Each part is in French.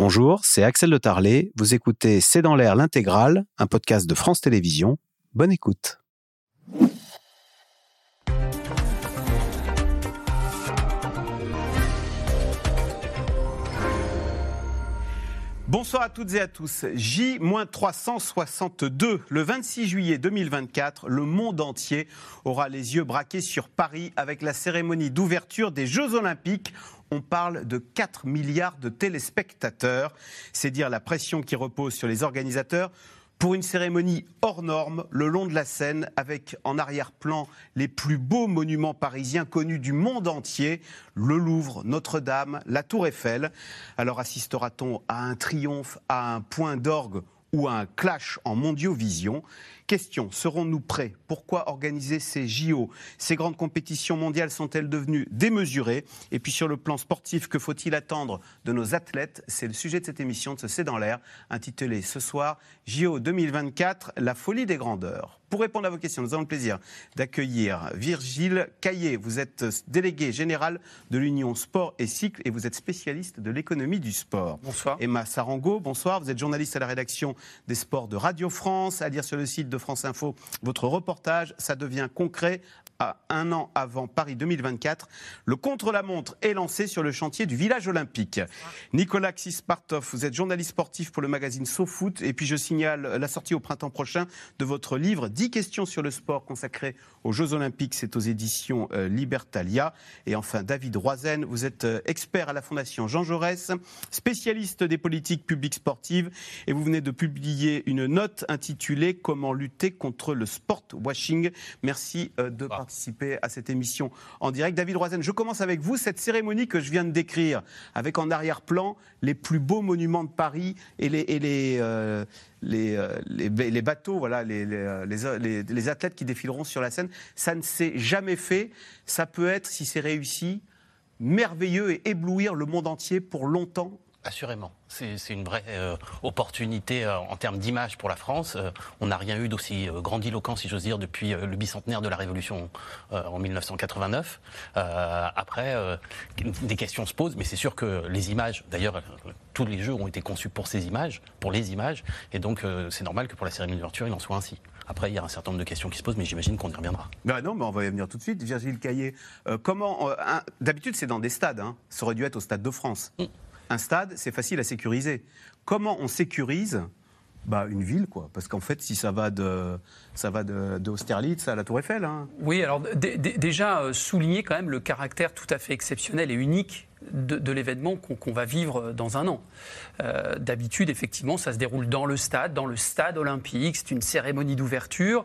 Bonjour, c'est Axel de Tarlet. Vous écoutez C'est dans l'air l'intégrale, un podcast de France Télévisions. Bonne écoute. Bonsoir à toutes et à tous. J-362, le 26 juillet 2024, le monde entier aura les yeux braqués sur Paris avec la cérémonie d'ouverture des Jeux Olympiques on parle de 4 milliards de téléspectateurs. C'est dire la pression qui repose sur les organisateurs pour une cérémonie hors norme le long de la Seine avec en arrière-plan les plus beaux monuments parisiens connus du monde entier, le Louvre, Notre-Dame, la Tour Eiffel. Alors assistera-t-on à un triomphe, à un point d'orgue ou à un clash en mondiovision Question, serons-nous prêts? Pourquoi organiser ces JO Ces grandes compétitions mondiales sont-elles devenues démesurées? Et puis sur le plan sportif, que faut-il attendre de nos athlètes? C'est le sujet de cette émission de ce C'est dans l'air, intitulée ce soir JO 2024, la folie des grandeurs. Pour répondre à vos questions, nous avons le plaisir d'accueillir Virgile Caillé. Vous êtes délégué général de l'Union Sport et Cycle et vous êtes spécialiste de l'économie du sport. Bonsoir. Emma Sarango, bonsoir. Vous êtes journaliste à la rédaction des sports de Radio France, à lire sur le site de France Info votre reportage. Ça devient concret à un an avant Paris 2024. Le contre-la-montre est lancé sur le chantier du village olympique. Nicolas Xispartov, vous êtes journaliste sportif pour le magazine SoFoot. Et puis je signale la sortie au printemps prochain de votre livre 10 questions sur le sport consacré aux Jeux olympiques. C'est aux éditions euh, Libertalia. Et enfin, David Roizen, vous êtes euh, expert à la Fondation Jean Jaurès, spécialiste des politiques publiques sportives. Et vous venez de publier une note intitulée Comment lutter contre le sport washing. Merci euh, de participer participer à cette émission en direct. David Roizen, je commence avec vous. Cette cérémonie que je viens de décrire, avec en arrière-plan les plus beaux monuments de Paris et les, et les, euh, les, euh, les, bateaux, voilà, les, les, athlètes qui défileront sur la scène, ça ne s'est jamais fait. Ça peut être, si c'est réussi, merveilleux et éblouir le monde entier pour longtemps Assurément. C'est une vraie euh, opportunité euh, en termes d'image pour la France. Euh, on n'a rien eu d'aussi grandiloquent, si j'ose dire, depuis le bicentenaire de la Révolution en 1989. après, des questions se posent, mais c'est sûr que les images, d'ailleurs, tous les jeux ont été conçus pour ces images, pour les images, et donc c'est normal que pour la cérémonie d'ouverture, il en soit ainsi. Après, il y a un certain nombre de questions qui se posent, mais j'imagine qu'on y reviendra. Ben non, mais on va y venir tout de suite. Virgile Caillé, comment. D'habitude, c'est dans des stades. Hein. Ça aurait dû être au Stade de France. Mm un stade, c'est facile à sécuriser. Comment on sécurise bah, une ville, quoi? Parce qu'en fait, si ça va de, ça va à la Tour Eiffel. Hein. Oui, alors déjà euh, souligner quand même le caractère tout à fait exceptionnel et unique de, l'événement qu'on va vivre dans un an. Euh, d'habitude, effectivement, ça se déroule dans le stade, dans le stade olympique. C'est une cérémonie d'ouverture.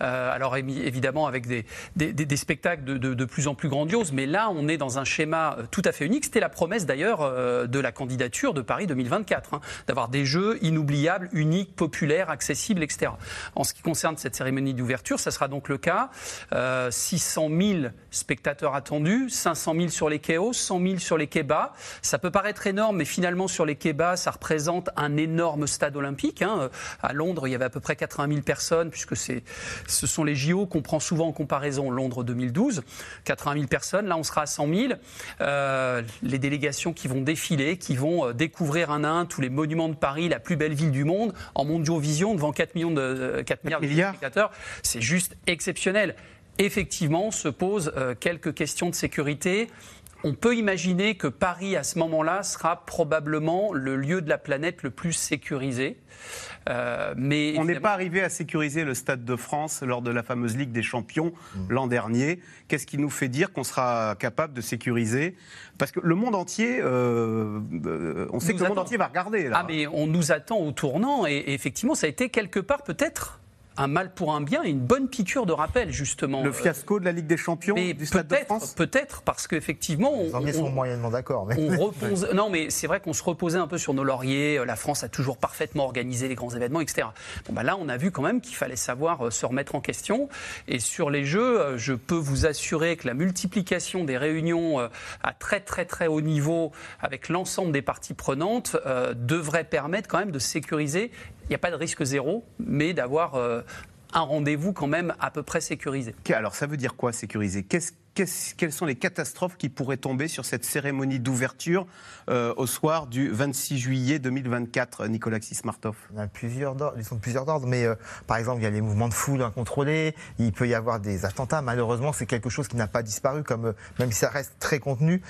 Euh, alors évidemment avec des, spectacles de, plus en plus grandioses, mais là, on est dans un schéma tout à fait unique. C'était la promesse d'ailleurs euh, de la candidature de Paris 2024, hein, d'avoir des jeux inoubliables, uniques, populaires, accessibles, etc. En ce qui concerne cette cérémonie d'ouverture, ça sera donc le cas. 600 000 spectateurs attendus, 500 000 sur les quais 100 000 sur les les bas. Ça peut paraître énorme, mais finalement, sur les bas, ça représente un énorme stade olympique. Hein. À Londres, il y avait à peu près 80 000 personnes, puisque ce sont les JO qu'on prend souvent en comparaison Londres 2012. 80 000 personnes, là, on sera à 100 000. Euh, les délégations qui vont défiler, qui vont euh, découvrir un à un tous les monuments de Paris, la plus belle ville du monde, en mondiovision, devant 4 millions de 4 milliards de spectateurs. C'est juste exceptionnel effectivement se posent euh, quelques questions de sécurité on peut imaginer que Paris, à ce moment-là, sera probablement le lieu de la planète le plus sécurisé. Euh, mais on n'est pas arrivé à sécuriser le Stade de France lors de la fameuse Ligue des Champions mmh. l'an dernier. Qu'est-ce qui nous fait dire qu'on sera capable de sécuriser? Parce que le monde entier, euh, euh, on sait que le monde entier va regarder. Ah mais on nous attend au tournant et effectivement ça a été quelque part peut-être un mal pour un bien et une bonne piqûre de rappel, justement. Le fiasco de la Ligue des Champions du Stade de France Peut-être, parce qu'effectivement... On, Les sont moyennement d'accord. Mais... repose, non, mais c'est vrai qu'on se reposait un peu sur nos lauriers. Euh, la France a toujours parfaitement organisé les grands événements, etc. Bon, bah là, on a vu quand même qu'il fallait savoir euh, se remettre en question. Et sur les Jeux, euh, je peux vous assurer que la multiplication des réunions à très, très, très haut niveau avec l'ensemble des parties prenantes devrait permettre quand même de sécuriser il n'y a pas de risque zéro, mais d'avoir euh, un rendez-vous quand même à peu près sécurisé. Alors ça veut dire quoi sécurisé? Quelles sont les catastrophes qui pourraient tomber sur cette cérémonie d'ouverture euh, au soir du 26 juillet 2024, Nicolas Xismartov Il y a plusieurs ils sont plusieurs ordres, mais euh, par exemple, il y a les mouvements de foule incontrôlés, il peut y avoir des attentats. Malheureusement, c'est quelque chose qui n'a pas disparu, comme, euh, même si ça reste très contenu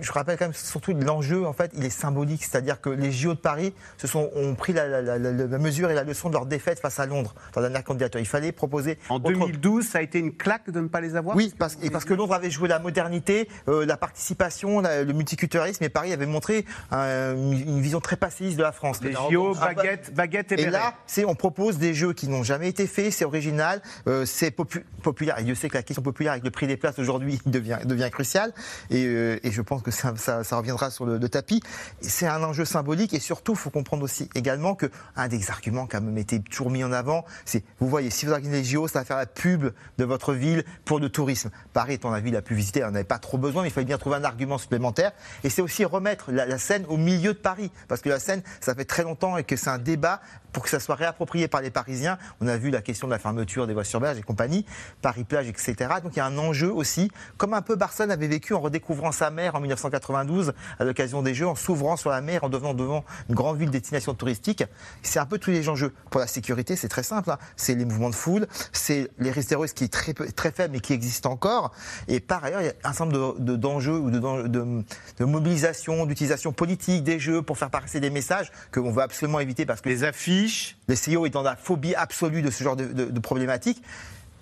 je rappelle quand même surtout l'enjeu, en fait, il est symbolique. C'est-à-dire que les JO de Paris se sont, ont pris la, mesure et la leçon de leur défaite face à Londres dans la dernière candidature. Il fallait proposer. En 2012, ça a été une claque de ne pas les avoir Oui, parce, et parce que Londres avait joué la modernité, euh, la participation, le multiculturalisme, et Paris avait montré une vision très passéiste de la France. Les JO, baguette, baguette et, et là, on propose des jeux qui n'ont jamais été faits, c'est original, euh, c'est populaire. Et Dieu sait que la question populaire avec le prix des places aujourd'hui devient, devient cruciale. Et, euh, et je pense que ça, reviendra sur le, tapis. C'est un enjeu symbolique et surtout, il faut comprendre aussi également que un des arguments qui a même été toujours mis en avant, c'est, vous voyez, si vous organisez les JO, ça va faire la pub de votre ville pour le tourisme. Paris étant la ville la plus visitée, on n'avait pas trop besoin, mais il fallait bien trouver un argument supplémentaire. Et c'est aussi remettre la, la au milieu de Paris, parce que la Seine, ça fait très longtemps et que c'est un débat pour que ça soit réapproprié par les Parisiens. On a vu la question de la fermeture des voies sur berge et compagnie, Paris-Plage, etc. Donc il y a un enjeu aussi, comme un peu Barcelone avait vécu en redécouvrant sa mer en 1992 à l'occasion des Jeux, en s'ouvrant sur la mer, en devenant devant une grande ville destination touristique. C'est un peu tous les enjeux. Pour la sécurité, c'est très simple. Hein. C'est les mouvements de foule, c'est les risques terroristes qui est très, très faible mais qui existent encore. Et par ailleurs, il y a un certain nombre d'enjeux ou de, de, de mobilisation, d'utilisation politique des Jeux pour faire passer des messages qu'on veut absolument éviter parce que les affiches les CEO est dans la phobie absolue de ce genre de, de, problématiques.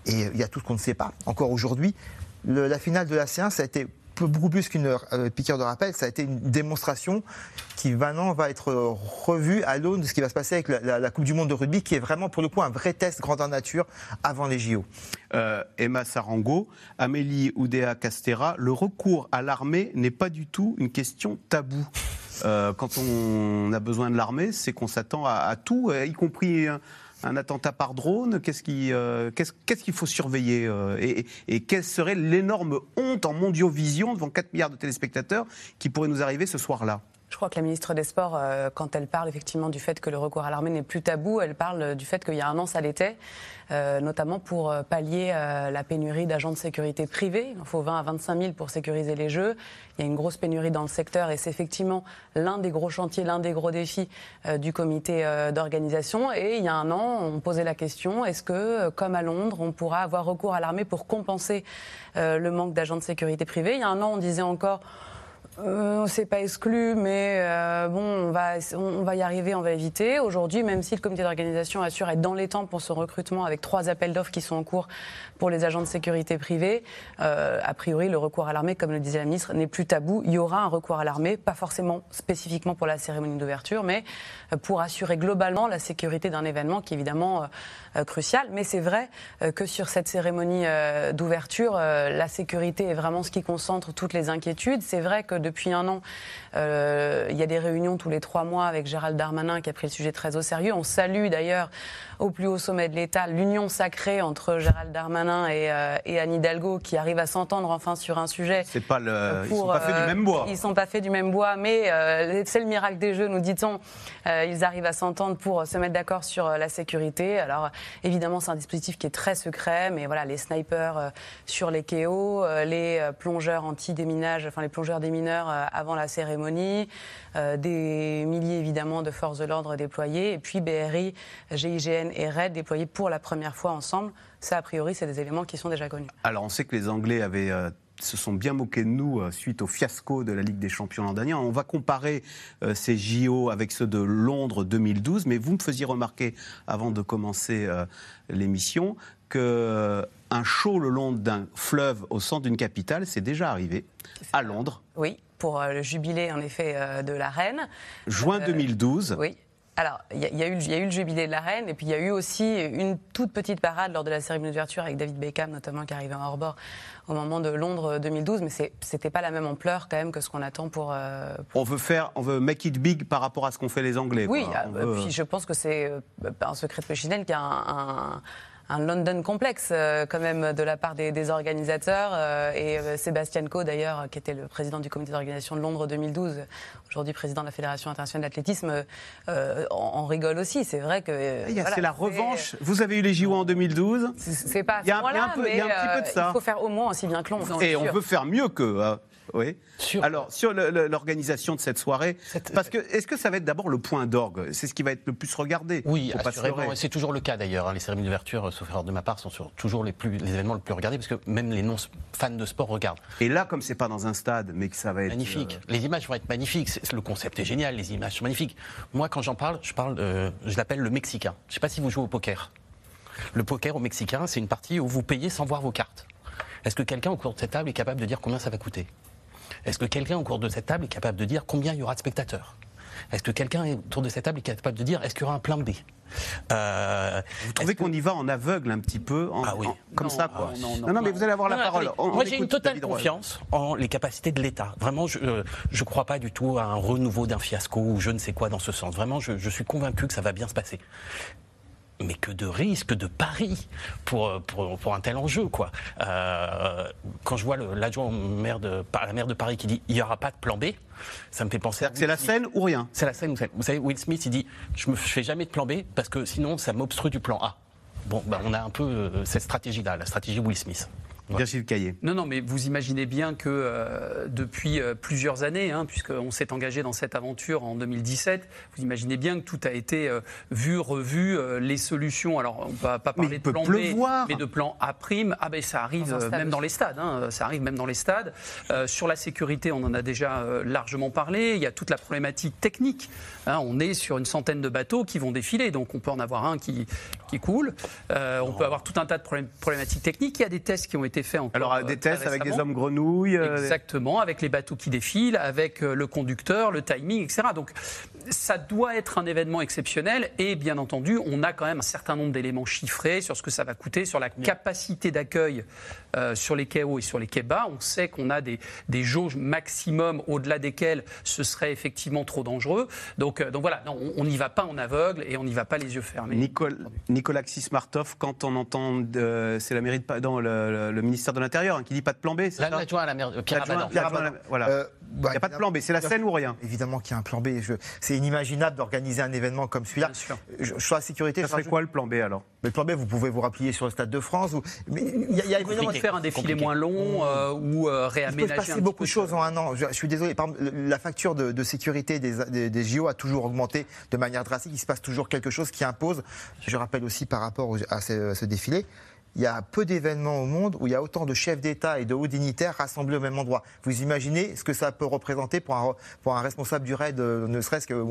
Et il y a tout ce qu'on ne sait pas encore aujourd'hui. La finale de la séance, ça a été beaucoup plus qu'une euh, piqûre de rappel, ça a été une démonstration qui maintenant va être revue à l'aune de ce qui va se passer avec la, Coupe du Monde de rugby, qui est vraiment pour le coup un vrai test grandeur nature avant les JO. Euh, Emma Sarango, Amélie Oudéa Castera, le recours à l'armée n'est pas du tout une question taboue. Euh, quand on a besoin de l'armée, c'est qu'on s'attend à, tout, y compris un, attentat par drone. Qu'est-ce qu'il euh, faut surveiller euh, et, et, quelle serait l'énorme honte en mondiovision devant 4 milliards de téléspectateurs qui pourrait nous arriver ce soir-là? Je crois que la ministre des Sports, euh, quand elle parle effectivement du fait que le recours à l'armée n'est plus tabou, elle parle du fait qu'il y a un an, ça l'était, euh, notamment pour euh, pallier la pénurie d'agents de sécurité privés. Il faut 20 à 25 000 pour sécuriser les Jeux. Il y a une grosse pénurie dans le secteur et c'est effectivement l'un des gros chantiers, l'un des gros défis du comité d'organisation. Et il y a un an, on posait la question est-ce que, comme à Londres, on pourra avoir recours à l'armée pour compenser le manque d'agents de sécurité privés? Il y a un an, on disait encore euh, c'est pas exclu, mais euh, bon, on va, on va y arriver, on va éviter. Aujourd'hui, même si le comité d'organisation assure être dans les temps pour ce recrutement avec trois appels d'offres qui sont en cours pour les agents de sécurité privés, euh, a priori, le recours à l'armée, comme le disait la ministre, n'est plus tabou. Il y aura un recours à l'armée, pas forcément spécifiquement pour la cérémonie d'ouverture, mais pour assurer globalement la sécurité d'un événement qui est évidemment crucial. Mais c'est vrai que sur cette cérémonie d'ouverture, la sécurité est vraiment ce qui concentre toutes les inquiétudes. C'est vrai que depuis un an, euh, il y a des réunions tous les trois mois avec Gérald Darmanin qui a pris le sujet très au sérieux. On salue d'ailleurs au plus haut sommet de l'État l'union sacrée entre Gérald Darmanin et, euh, Anne Hidalgo qui arrive à s'entendre enfin sur un sujet. C'est pas le, ils sont pas faits du même bois. Ils sont pas faits du même bois, mais euh, c'est le miracle des jeux, nous dit-on. ils arrivent à s'entendre pour se mettre d'accord sur la sécurité. Alors évidemment, c'est un dispositif qui est très secret, mais voilà, les snipers sur les KO, les plongeurs anti-déminage, enfin les plongeurs démineurs avant la cérémonie, des milliers évidemment de forces de l'ordre déployées, et puis BRI, GIGN et RAID déployés pour la première fois ensemble. Ça, a priori, c'est des éléments qui sont déjà connus. Alors, on sait que les Anglais avaient euh, se sont bien moqués de nous euh, suite au fiasco de la Ligue des Champions l'an dernier. On va comparer euh, ces JO avec ceux de Londres 2012, mais vous me faisiez remarquer, avant de commencer l'émission, qu'un show le long d'un fleuve au centre d'une capitale, c'est déjà arrivé à Londres. Oui, pour le jubilé, en effet, de la reine. Juin 2012. Oui. Alors, il y, a eu le jubilé de la reine, et puis il y a eu aussi une toute petite parade lors de la cérémonie d'ouverture avec David Beckham, notamment, qui arrivait en hors-bord au moment de Londres 2012, mais c'était pas la même ampleur quand même que ce qu'on attend pour, euh, On veut faire, on veut make it big par rapport à ce qu'ont fait les Anglais. Oui, ah, puis je pense que c'est euh, un secret de Polichinelle qui a un un London complexe euh, quand même de la part des, des organisateurs. euh, et euh, Sébastien Coe, d'ailleurs, qui était le président du comité d'organisation de Londres 2012, aujourd'hui président de la Fédération internationale d'athlétisme, euh, en, en rigole aussi. C'est vrai que. euh, voilà, c'est la revanche. Vous avez eu les JO en 2012 C'est pas Il y a un- un un petit peu de ça. il faut faire au moins aussi bien que l'on. et on sûr. veut faire mieux qu'eux. hein. Oui. Sur- Alors, sur l'organisation de cette soirée, parce que est-ce que ça va être d'abord le point d'orgue? C'est ce qui va être le plus regardé. Oui, assurément. C'est toujours le cas d'ailleurs. hein. Les cérémonies d'ouverture, euh, sauf erreur de ma part, sont sur- toujours les, plus, les événements les plus regardés parce que même les non-fans de sport regardent. Et là, comme c'est pas dans un stade, mais que ça va être Magnifique. euh, Les images vont être magnifiques. Le concept est génial. Les images sont magnifiques. Moi, quand j'en parle, je parle, euh, je l'appelle le Mexicain. Je ne sais pas si vous jouez au poker. Le poker au Mexicain, c'est une partie où vous payez sans voir vos cartes. Est-ce que quelqu'un au cours de cette table est capable de dire combien ça va coûter? Est-ce que quelqu'un au cours de cette table est capable de dire combien il y aura de spectateurs? Est-ce que quelqu'un autour de cette table est capable de dire est-ce qu'il y aura un plan B Euh, Vous trouvez qu'on y va en aveugle un petit peu en- Ah oui. en- Comme Non, ça, quoi? ah non, non, mais non. vous allez avoir la Non, parole. On- Moi, j'ai une totale David Roy. confiance en les capacités de l'État. Vraiment, je ne crois pas du tout à un renouveau d'un fiasco ou je ne sais quoi dans ce sens. Vraiment, je, je suis convaincu que ça va bien se passer. Mais que de risques, de paris pour, pour, pour un tel enjeu, quoi. Euh, quand je vois l'adjoint maire de, à la maire de Paris qui dit il n'y aura pas de plan B, ça me fait penser. à c'est la scène ou rien? C'est la scène. Vous savez, vous savez, Will Smith, il dit Je ne fais jamais de plan B parce que sinon, ça m'obstrue du plan A. Bon, ben, on a un peu euh, cette stratégie-là, la stratégie Will Smith. Virgile Caillé. Non, non, mais vous imaginez bien que euh, depuis euh, plusieurs années, hein, puisqu'on s'est engagé dans cette aventure en 2017, vous imaginez bien que tout a été euh, vu, revu, euh, les solutions. Alors, on ne va pas parler de plan pleuvoir. B, mais de plan A prime. Ah ben ça arrive Dans euh, même dans les stades. hein, ça arrive même dans les stades. Euh, sur la sécurité, on en a déjà euh, largement parlé. Il y a toute la problématique technique. hein. on est sur une centaine de bateaux qui vont défiler, donc on peut en avoir un qui, qui coule. Euh, on peut avoir tout un tas de problém- problématiques techniques. Il y a des tests qui ont été faits encore. Alors, euh, des très tests avec des hommes grenouilles. euh, Exactement, avec les bateaux qui défilent, avec euh, le conducteur, le timing, etc. Donc ça doit être un événement exceptionnel et bien entendu, on a quand même un certain nombre d'éléments chiffrés sur ce que ça va coûter, sur la capacité d'accueil euh, sur les quais hauts et sur les quais bas. On sait qu'on a des, des jauges maximum au-delà desquelles ce serait effectivement trop dangereux. Donc, euh, donc voilà, non, on n'y va pas en aveugle et on n'y va pas les yeux fermés. Nicole, Nicolas Xismartov, quand on entend, euh, c'est la mairie de, non, le, le- le ministère de l'Intérieur hein, qui dit pas de plan B, c'est ça? L'adjoint à la maire, Pierre L'adjoint- Abadan. Pierre Abadan, voilà. Euh, Il bah, n'y a pas de plan B, c'est la scène ou rien? Évidemment qu'il y a un plan B. Je- C'est inimaginable d'organiser un événement comme celui-là. Bien sûr. Je- Sur la sécurité, Ça serait rajoute- quoi le plan B alors? Mais le plan B, vous pouvez vous rappuyer sur le Stade de France. ou- Mais il y a, y a évidemment Compliqué. faire un défilé compliqué. moins long euh, ou euh, Il peut se réaménager un passer beaucoup de choses en un an. Je, je suis désolé. Par exemple, le- la facture de, de sécurité des, des- des JO a toujours augmenté de manière drastique. Il se passe toujours quelque chose qui impose. Je rappelle aussi par rapport à ce, ce défilé. Il y a peu d'événements au monde où il y a autant de chefs d'État et de hauts dignitaires rassemblés au même endroit. Vous imaginez ce que ça peut représenter pour un, responsable du RAID, euh, ne serait-ce que.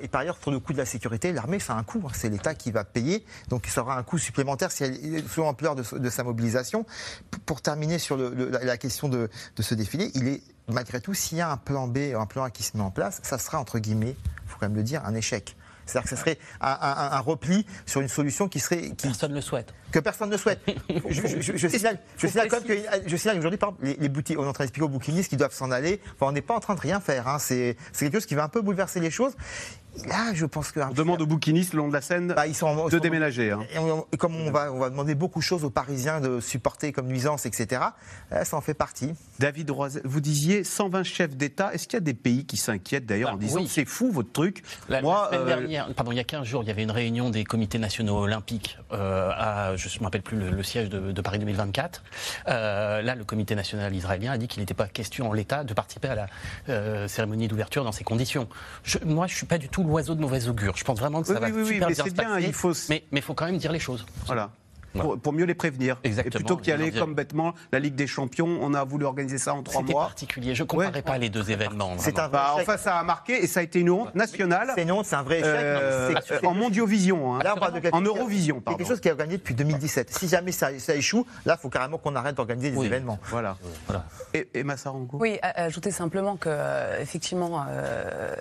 Et par ailleurs, pour le coût de la sécurité, l'armée, ça a un coût. hein. C'est l'État qui va payer. Donc ça aura un coût supplémentaire si elle l'ampleur de, de sa mobilisation. Pour terminer sur la, question de, de ce défilé, il est malgré tout, s'il y a un plan B, un plan A qui se met en place, ça sera entre guillemets, il faut quand même le dire, un échec. C'est-à-dire que ce serait un, un- un repli sur une solution qui serait qui, Personne ne le souhaite. que personne ne souhaite. je, je- je- je signale, je signale quand même que, je signale qu'aujourd'hui, par exemple, les, les boutiques, on est en train d'expliquer aux bouquinistes qu'ils doivent s'en aller. Enfin, on n'est pas en train de rien faire. hein. C'est quelque chose qui va un peu bouleverser les choses. Là, je pense que On demande aux bouquinistes le long de la scène bah, ils sont en- de sont- déménager. hein. Et, on- et comme on va, on va demander beaucoup de choses aux Parisiens de supporter comme nuisance, etc. ça en fait partie. David Roisel, vous disiez 120 chefs d'État. Est-ce qu'il y a des pays qui s'inquiètent d'ailleurs Ah, en disant oui. c'est fou votre truc La, Moi, la semaine euh, dernière, pardon, il y a 15 jours, il y avait une réunion des comités nationaux olympiques euh, à, je ne me rappelle plus le, le siège de, de Paris 2024. Euh, là, le comité national israélien a dit qu'il n'était pas question en l'état de participer à la euh, cérémonie d'ouverture dans ces conditions. Je- moi, je suis pas du tout l'oiseau de mauvais augure. Je pense vraiment que ça Oui, va oui, super bien c'est se bien, passer. il faut s- Mais il faut quand même dire les choses. Voilà. Pour, pour mieux les prévenir. Exactement, Et plutôt qu'y aller comme bêtement, la Ligue des Champions, on a voulu organiser ça en trois C'était mois. particulier. Je ne comparais Ouais. pas les deux événements. C'est un vrai Bah, enfin, ça a marqué et ça a été une honte nationale C'est une honte, c'est un vrai échec. euh, en mondiovision. hein. Là, on parle de quelque en Eurovision, c'est pardon. quelque chose qui a gagné depuis 2017. Si jamais ça, ça échoue, là, il faut carrément qu'on arrête d'organiser des Oui. événements. Voilà. Voilà. Et, et Massarango? Oui, a- ajouter simplement que euh, effectivement euh,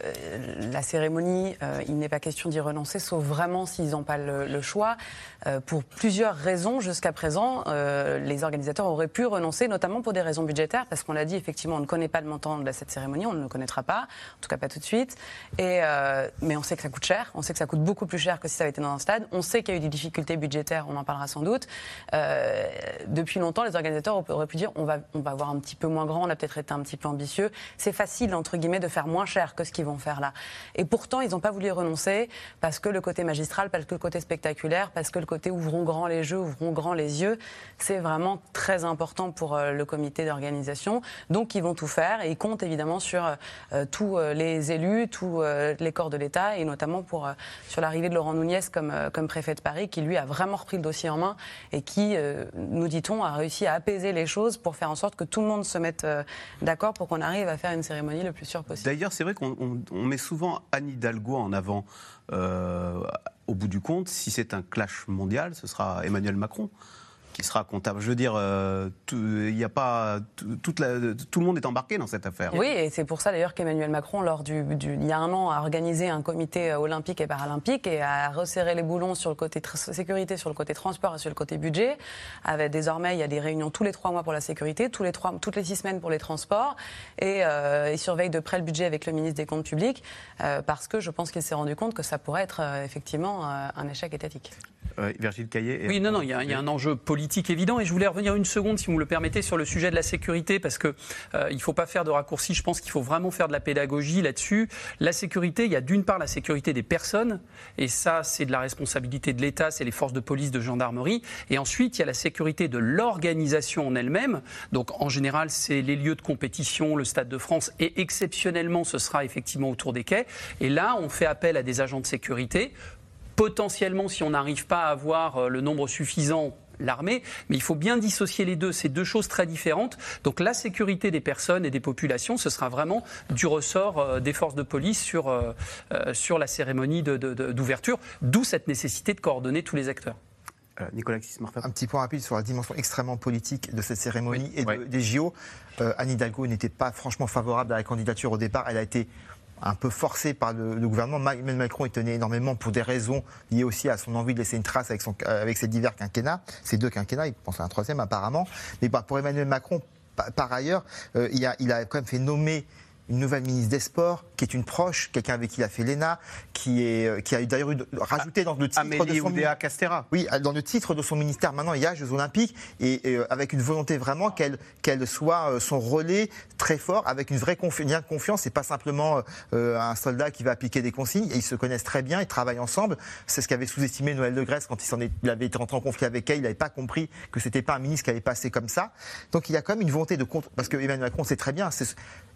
la cérémonie, euh, il n'est pas question d'y renoncer, sauf vraiment s'ils n'ont pas le, le choix, euh, pour plusieurs raison, jusqu'à présent, euh, les organisateurs auraient pu renoncer, notamment pour des raisons budgétaires, parce qu'on l'a dit, effectivement, on ne connaît pas le montant de cette cérémonie, on ne le connaîtra pas, en tout cas pas tout de suite. Euh, mais on sait que ça coûte cher, on sait que ça coûte beaucoup plus cher que si ça avait été dans un stade. On sait qu'il y a eu des difficultés budgétaires, on en parlera sans doute. Euh, depuis longtemps, les organisateurs auraient pu dire on va, on va avoir un petit peu moins grand, on a peut-être été un petit peu ambitieux. C'est facile, entre guillemets, de faire moins cher que ce qu'ils vont faire là. Et pourtant, ils n'ont pas voulu renoncer parce que le côté magistral, parce que le côté spectaculaire, parce que le côté ouvrons grand les jeux, ouvrons grand les yeux, c'est vraiment très important pour euh, le comité d'organisation. Donc ils vont tout faire et ils comptent évidemment sur euh, tous euh, les élus, tous les corps de l'État et notamment pour, sur l'arrivée de Laurent Nunez comme, comme préfet de Paris qui lui a vraiment repris le dossier en main et qui, nous dit-on, a réussi à apaiser les choses pour faire en sorte que tout le monde se mette d'accord pour qu'on arrive à faire une cérémonie le plus sûre possible. D'ailleurs, c'est vrai qu'on met souvent Anne Hidalgo en avant. Au bout du compte, si c'est un clash mondial, ce sera Emmanuel Macron qui sera comptable. Je veux dire, euh, n'y a pas tout le monde est embarqué dans cette affaire. Oui, et c'est pour ça d'ailleurs qu'Emmanuel Macron, lors du, il y a un an, a organisé un comité euh, olympique et paralympique et a resserré les boulons sur le côté sécurité, sur le côté transport et sur le côté budget. Avec désormais, il y a des réunions tous les trois mois pour la sécurité, tous les trois, toutes les six semaines pour les transports, et euh, il surveille de près le budget avec le ministre des Comptes Publics, parce que je pense qu'il s'est rendu compte que ça pourrait être effectivement un échec étatique. Virgile Caillet. Oui, non, non, il y, a, il y, a un enjeu politique évident. Et je voulais revenir une seconde, si vous me le permettez, sur le sujet de la sécurité, parce qu'il euh, il ne faut pas faire de raccourcis. Je pense qu'il faut vraiment faire de la pédagogie là-dessus. La sécurité, il y a d'une part la sécurité des personnes, et ça, c'est de la responsabilité de l'État, c'est les forces de police, de gendarmerie. Et ensuite, il y a la sécurité de l'organisation en elle-même. Donc, en général, c'est les lieux de compétition, le Stade de France, et exceptionnellement, ce sera effectivement autour des quais. Et là, on fait appel à des agents de sécurité potentiellement, si on n'arrive pas à avoir euh, le nombre suffisant, l'armée, mais il faut bien dissocier les deux. C'est deux choses très différentes. Donc la sécurité des personnes et des populations, ce sera vraiment du ressort euh, des forces de police sur, euh, sur la cérémonie d'ouverture, d'où cette nécessité de coordonner tous les acteurs. Nicolas Un petit point rapide sur la dimension extrêmement politique de cette cérémonie et des JO. Anne Hidalgo n'était pas franchement favorable à la candidature au départ. Elle a été un peu forcé par le, gouvernement. Emmanuel Macron y tenait énormément pour des raisons liées aussi à son envie de laisser une trace avec, ses divers quinquennats, ces deux quinquennats, il pense à un troisième apparemment. Mais bah, pour Emmanuel Macron, par, ailleurs, euh, il, a, quand même fait nommer une nouvelle ministre des Sports, qui est une proche, quelqu'un avec qui il a fait l'ENA, qui, est, euh, qui a d'ailleurs rajouté dans le titre de son Castera. Oui, dans le titre de son ministère, maintenant, il y a Jeux Olympiques, et, euh, avec une volonté vraiment qu'elle qu'elle soit euh, son relais très fort, avec une vraie confi lien de confiance, et pas simplement un soldat qui va appliquer des consignes. Et ils se connaissent très bien, ils travaillent ensemble. C'est ce qu'avait sous-estimé Noël de Grèce quand il, avait été rentré en conflit avec elle. Il n'avait pas compris que c'était pas un ministre qui allait passer comme ça. Donc il y a quand même une volonté de contre. Parce que Emmanuel Macron sait très bien,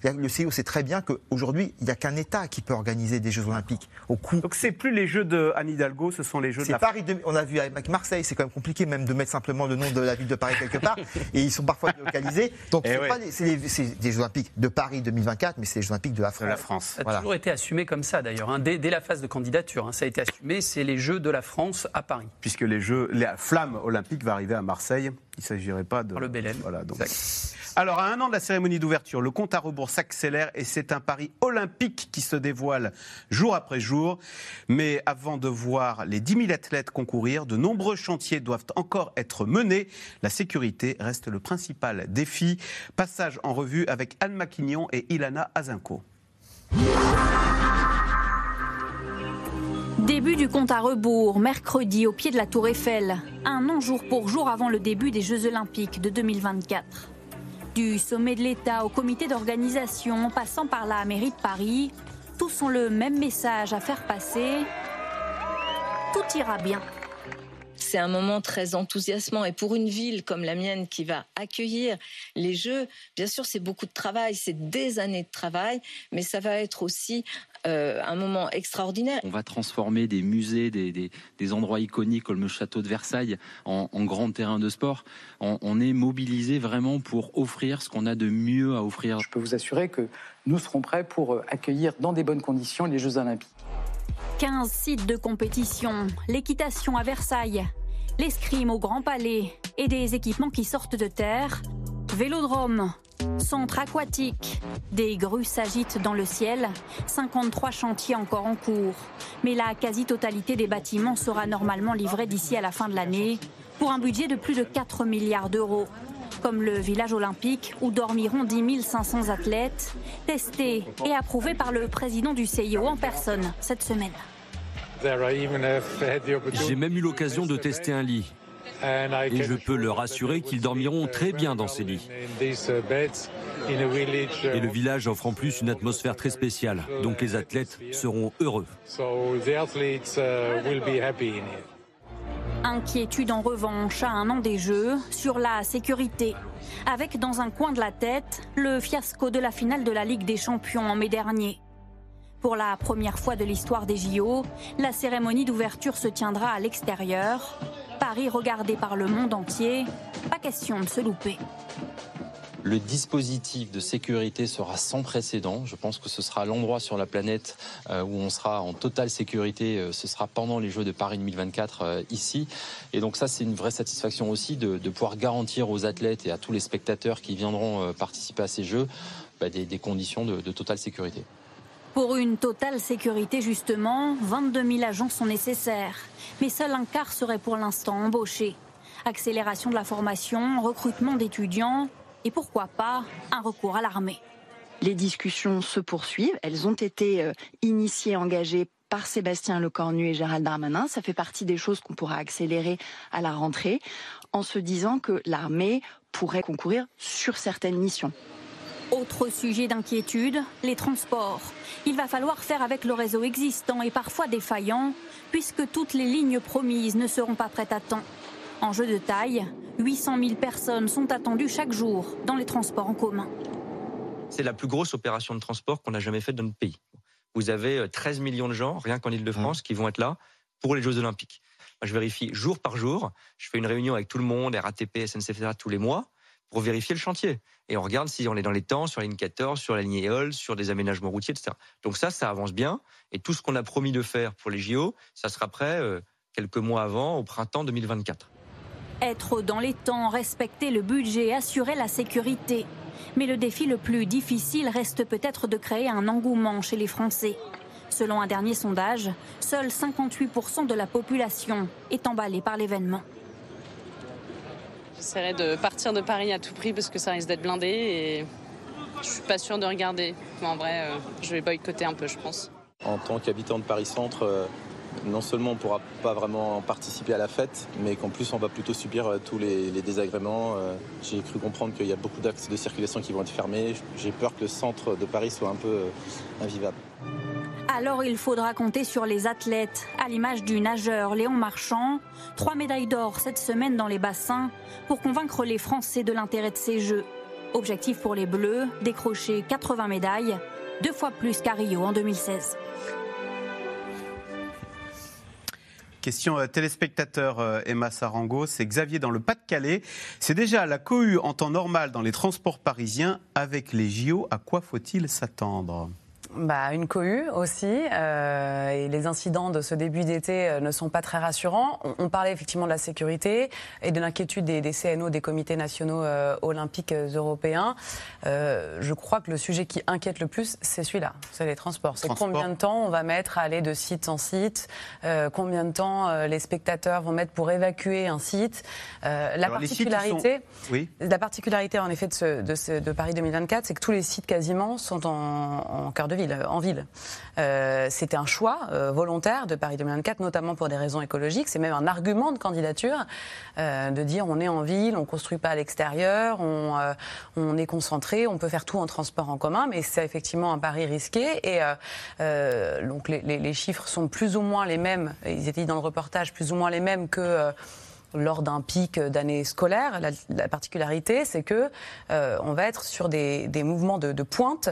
le CEO sait très bien qu'aujourd'hui, il n'y a qu'un État qui peut organiser des Jeux Olympiques au coût. Donc c'est plus les Jeux de Anne Hidalgo, ce sont les Jeux de la Paris. on a vu avec Marseille, c'est quand même compliqué même de mettre simplement le nom de la ville de Paris quelque part, et ils sont parfois localisés. Donc eh c'est des Jeux Olympiques de Paris 2024, mais c'est les Jeux Olympiques de la France. la France. Ça a toujours été assumé comme ça d'ailleurs, hein. dès, la phase de candidature, hein. ça a été assumé. C'est les Jeux de la France à Paris. Puisque les Jeux, la flamme olympique va arriver à Marseille, il ne s'agirait pas de. Par le Bélem. Voilà, donc. Alors, à un an de la cérémonie d'ouverture, le compte à rebours s'accélère et c'est un pari olympique qui se dévoile jour après jour. Mais avant de voir les 10 000 athlètes concourir, de nombreux chantiers doivent encore être menés. La sécurité reste le principal défi. Passage en revue avec Anne Maquignon et Ilana Azinko. Début du compte à rebours, mercredi au pied de la Tour Eiffel, un an jour pour jour avant le début des Jeux Olympiques de 2024. Du sommet de l'État au comité d'organisation, passant par la mairie de Paris, tous ont le même message à faire passer. Tout ira bien. C'est un moment très enthousiasmant et pour une ville comme la mienne qui va accueillir les Jeux, bien sûr c'est beaucoup de travail, c'est des années de travail, mais ça va être aussi euh, un moment extraordinaire. On va transformer des musées, des, endroits iconiques comme le château de Versailles en, en grand terrain de sport. On, est mobilisé vraiment pour offrir ce qu'on a de mieux à offrir. Je peux vous assurer que nous serons prêts pour euh, accueillir dans des bonnes conditions les Jeux Olympiques. 15 sites de compétition, l'équitation à Versailles, l'escrime au Grand Palais et des équipements qui sortent de terre, vélodrome, Centre aquatique. Des grues s'agitent dans le ciel. 53 chantiers encore en cours. Mais la quasi-totalité des bâtiments sera normalement livrée d'ici à la fin de l'année. pour un budget de plus de 4 milliards d'euros. Comme le village olympique où dormiront 10 500 athlètes, testés et approuvés par le président du CIO en personne cette semaine. J'ai même eu l'occasion de tester un lit. Et je peux leur assurer qu'ils dormiront très bien dans ces lits. Et le village offre en plus une atmosphère très spéciale, donc les athlètes seront heureux. Inquiétude en revanche à un an des Jeux sur la sécurité, avec dans un coin de la tête le fiasco de la finale de la Ligue des Champions en mai dernier. Pour la première fois de l'histoire des JO, la cérémonie d'ouverture se tiendra à l'extérieur. Paris regardé par le monde entier, pas question de se louper. Le dispositif de sécurité sera sans précédent. Je pense que ce sera l'endroit sur la planète euh, où on sera en totale sécurité. Euh, ce sera pendant les Jeux de Paris 2024 euh, ici. Et donc ça, c'est une vraie satisfaction aussi de, pouvoir garantir aux athlètes et à tous les spectateurs qui viendront participer à ces Jeux bah, des, conditions de, de totale sécurité. Pour une totale sécurité, justement, 22 000 agents sont nécessaires. Mais seul un quart serait pour l'instant embauché. Accélération de la formation, recrutement d'étudiants, et pourquoi pas un recours à l'armée. Les discussions se poursuivent. Elles ont été euh, initiées, engagées par Sébastien Lecornu et Gérald Darmanin. Ça fait partie des choses qu'on pourra accélérer à la rentrée en se disant que l'armée pourrait concourir sur certaines missions. Autre sujet d'inquiétude, les transports. Il va falloir faire avec le réseau existant et parfois défaillant, puisque toutes les lignes promises ne seront pas prêtes à temps. En jeu de taille, 800 000 personnes sont attendues chaque jour dans les transports en commun. C'est la plus grosse opération de transport qu'on a jamais faite dans notre pays. Vous avez 13 euh, millions de gens, rien qu'en Ile-de-France, mmh. qui vont être là pour les Jeux Olympiques. je vérifie jour par jour. Je fais une réunion avec tout le monde, RATP, SNCF, tous les mois, pour vérifier le chantier. Et on regarde si on est dans les temps, sur la ligne 14, sur la ligne EOL, sur des aménagements routiers, etc. Donc ça, ça avance bien. Et tout ce qu'on a promis de faire pour les JO, ça sera prêt euh, quelques mois avant, au printemps 2024. Être dans les temps, respecter le budget, assurer la sécurité. Mais le défi le plus difficile reste peut-être de créer un engouement chez les Français. Selon un dernier sondage, seuls 58% de la population est emballée par l'événement. J'essaierai de partir de Paris à tout prix parce que ça risque d'être blindé et je suis pas sûre de regarder. En vrai, euh, je vais boycotter un peu, je pense. En tant qu'habitant de Paris Centre, euh, non seulement on ne pourra pas vraiment participer à la fête, mais qu'en plus on va plutôt subir euh, tous les, désagréments. Euh, j'ai cru comprendre qu'il y a beaucoup d'axes de circulation qui vont être fermés. J'ai peur que le centre de Paris soit un peu invivable. Alors il faudra compter sur les athlètes, à l'image du nageur Léon Marchand. Trois médailles d'or cette semaine dans les bassins pour convaincre les Français de l'intérêt de ces Jeux. Objectif pour les Bleus, décrocher 80 médailles, deux fois plus qu'à Rio en 2016. Question euh, téléspectateur euh, Emma Sarango, c'est Xavier dans le Pas-de-Calais. C'est déjà la cohue en temps normal dans les transports parisiens. Avec les JO, à quoi faut-il s'attendre? Bah, Une cohue aussi. Euh, et les incidents de ce début d'été euh, ne sont pas très rassurants. On, parlait effectivement de la sécurité et de l'inquiétude des, des, CNO, des comités nationaux euh, olympiques européens. Euh, je crois que le sujet qui inquiète le plus, c'est celui-là, c'est les transports. C'est combien de temps on va mettre à aller de site en site, combien de temps les spectateurs vont mettre pour évacuer un site. la particularité, oui. la particularité en effet de, ce, de, ce, de Paris 2024, c'est que tous les sites quasiment sont en, en cœur de ville en ville. Euh, c'était un choix euh, volontaire de Paris 2024, notamment pour des raisons écologiques. C'est même un argument de candidature euh, de dire on est en ville, on construit pas à l'extérieur, on, est concentré, on peut faire tout en transport en commun, mais c'est effectivement un pari risqué. Et donc les, chiffres sont plus ou moins les mêmes. Ils étaient dans le reportage, plus ou moins les mêmes que lors d'un pic d'année scolaire. La, particularité, c'est que euh, on va être sur des, mouvements de, pointe,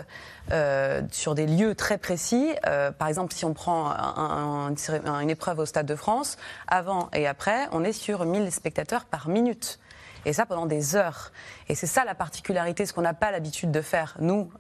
euh, sur des lieux très précis. Euh, par exemple, si on prend une épreuve au Stade de France, avant et après, on est sur 1000 spectateurs par minute. Et ça pendant des heures. Et c'est ça la particularité, ce qu'on n'a pas l'habitude de faire, nous,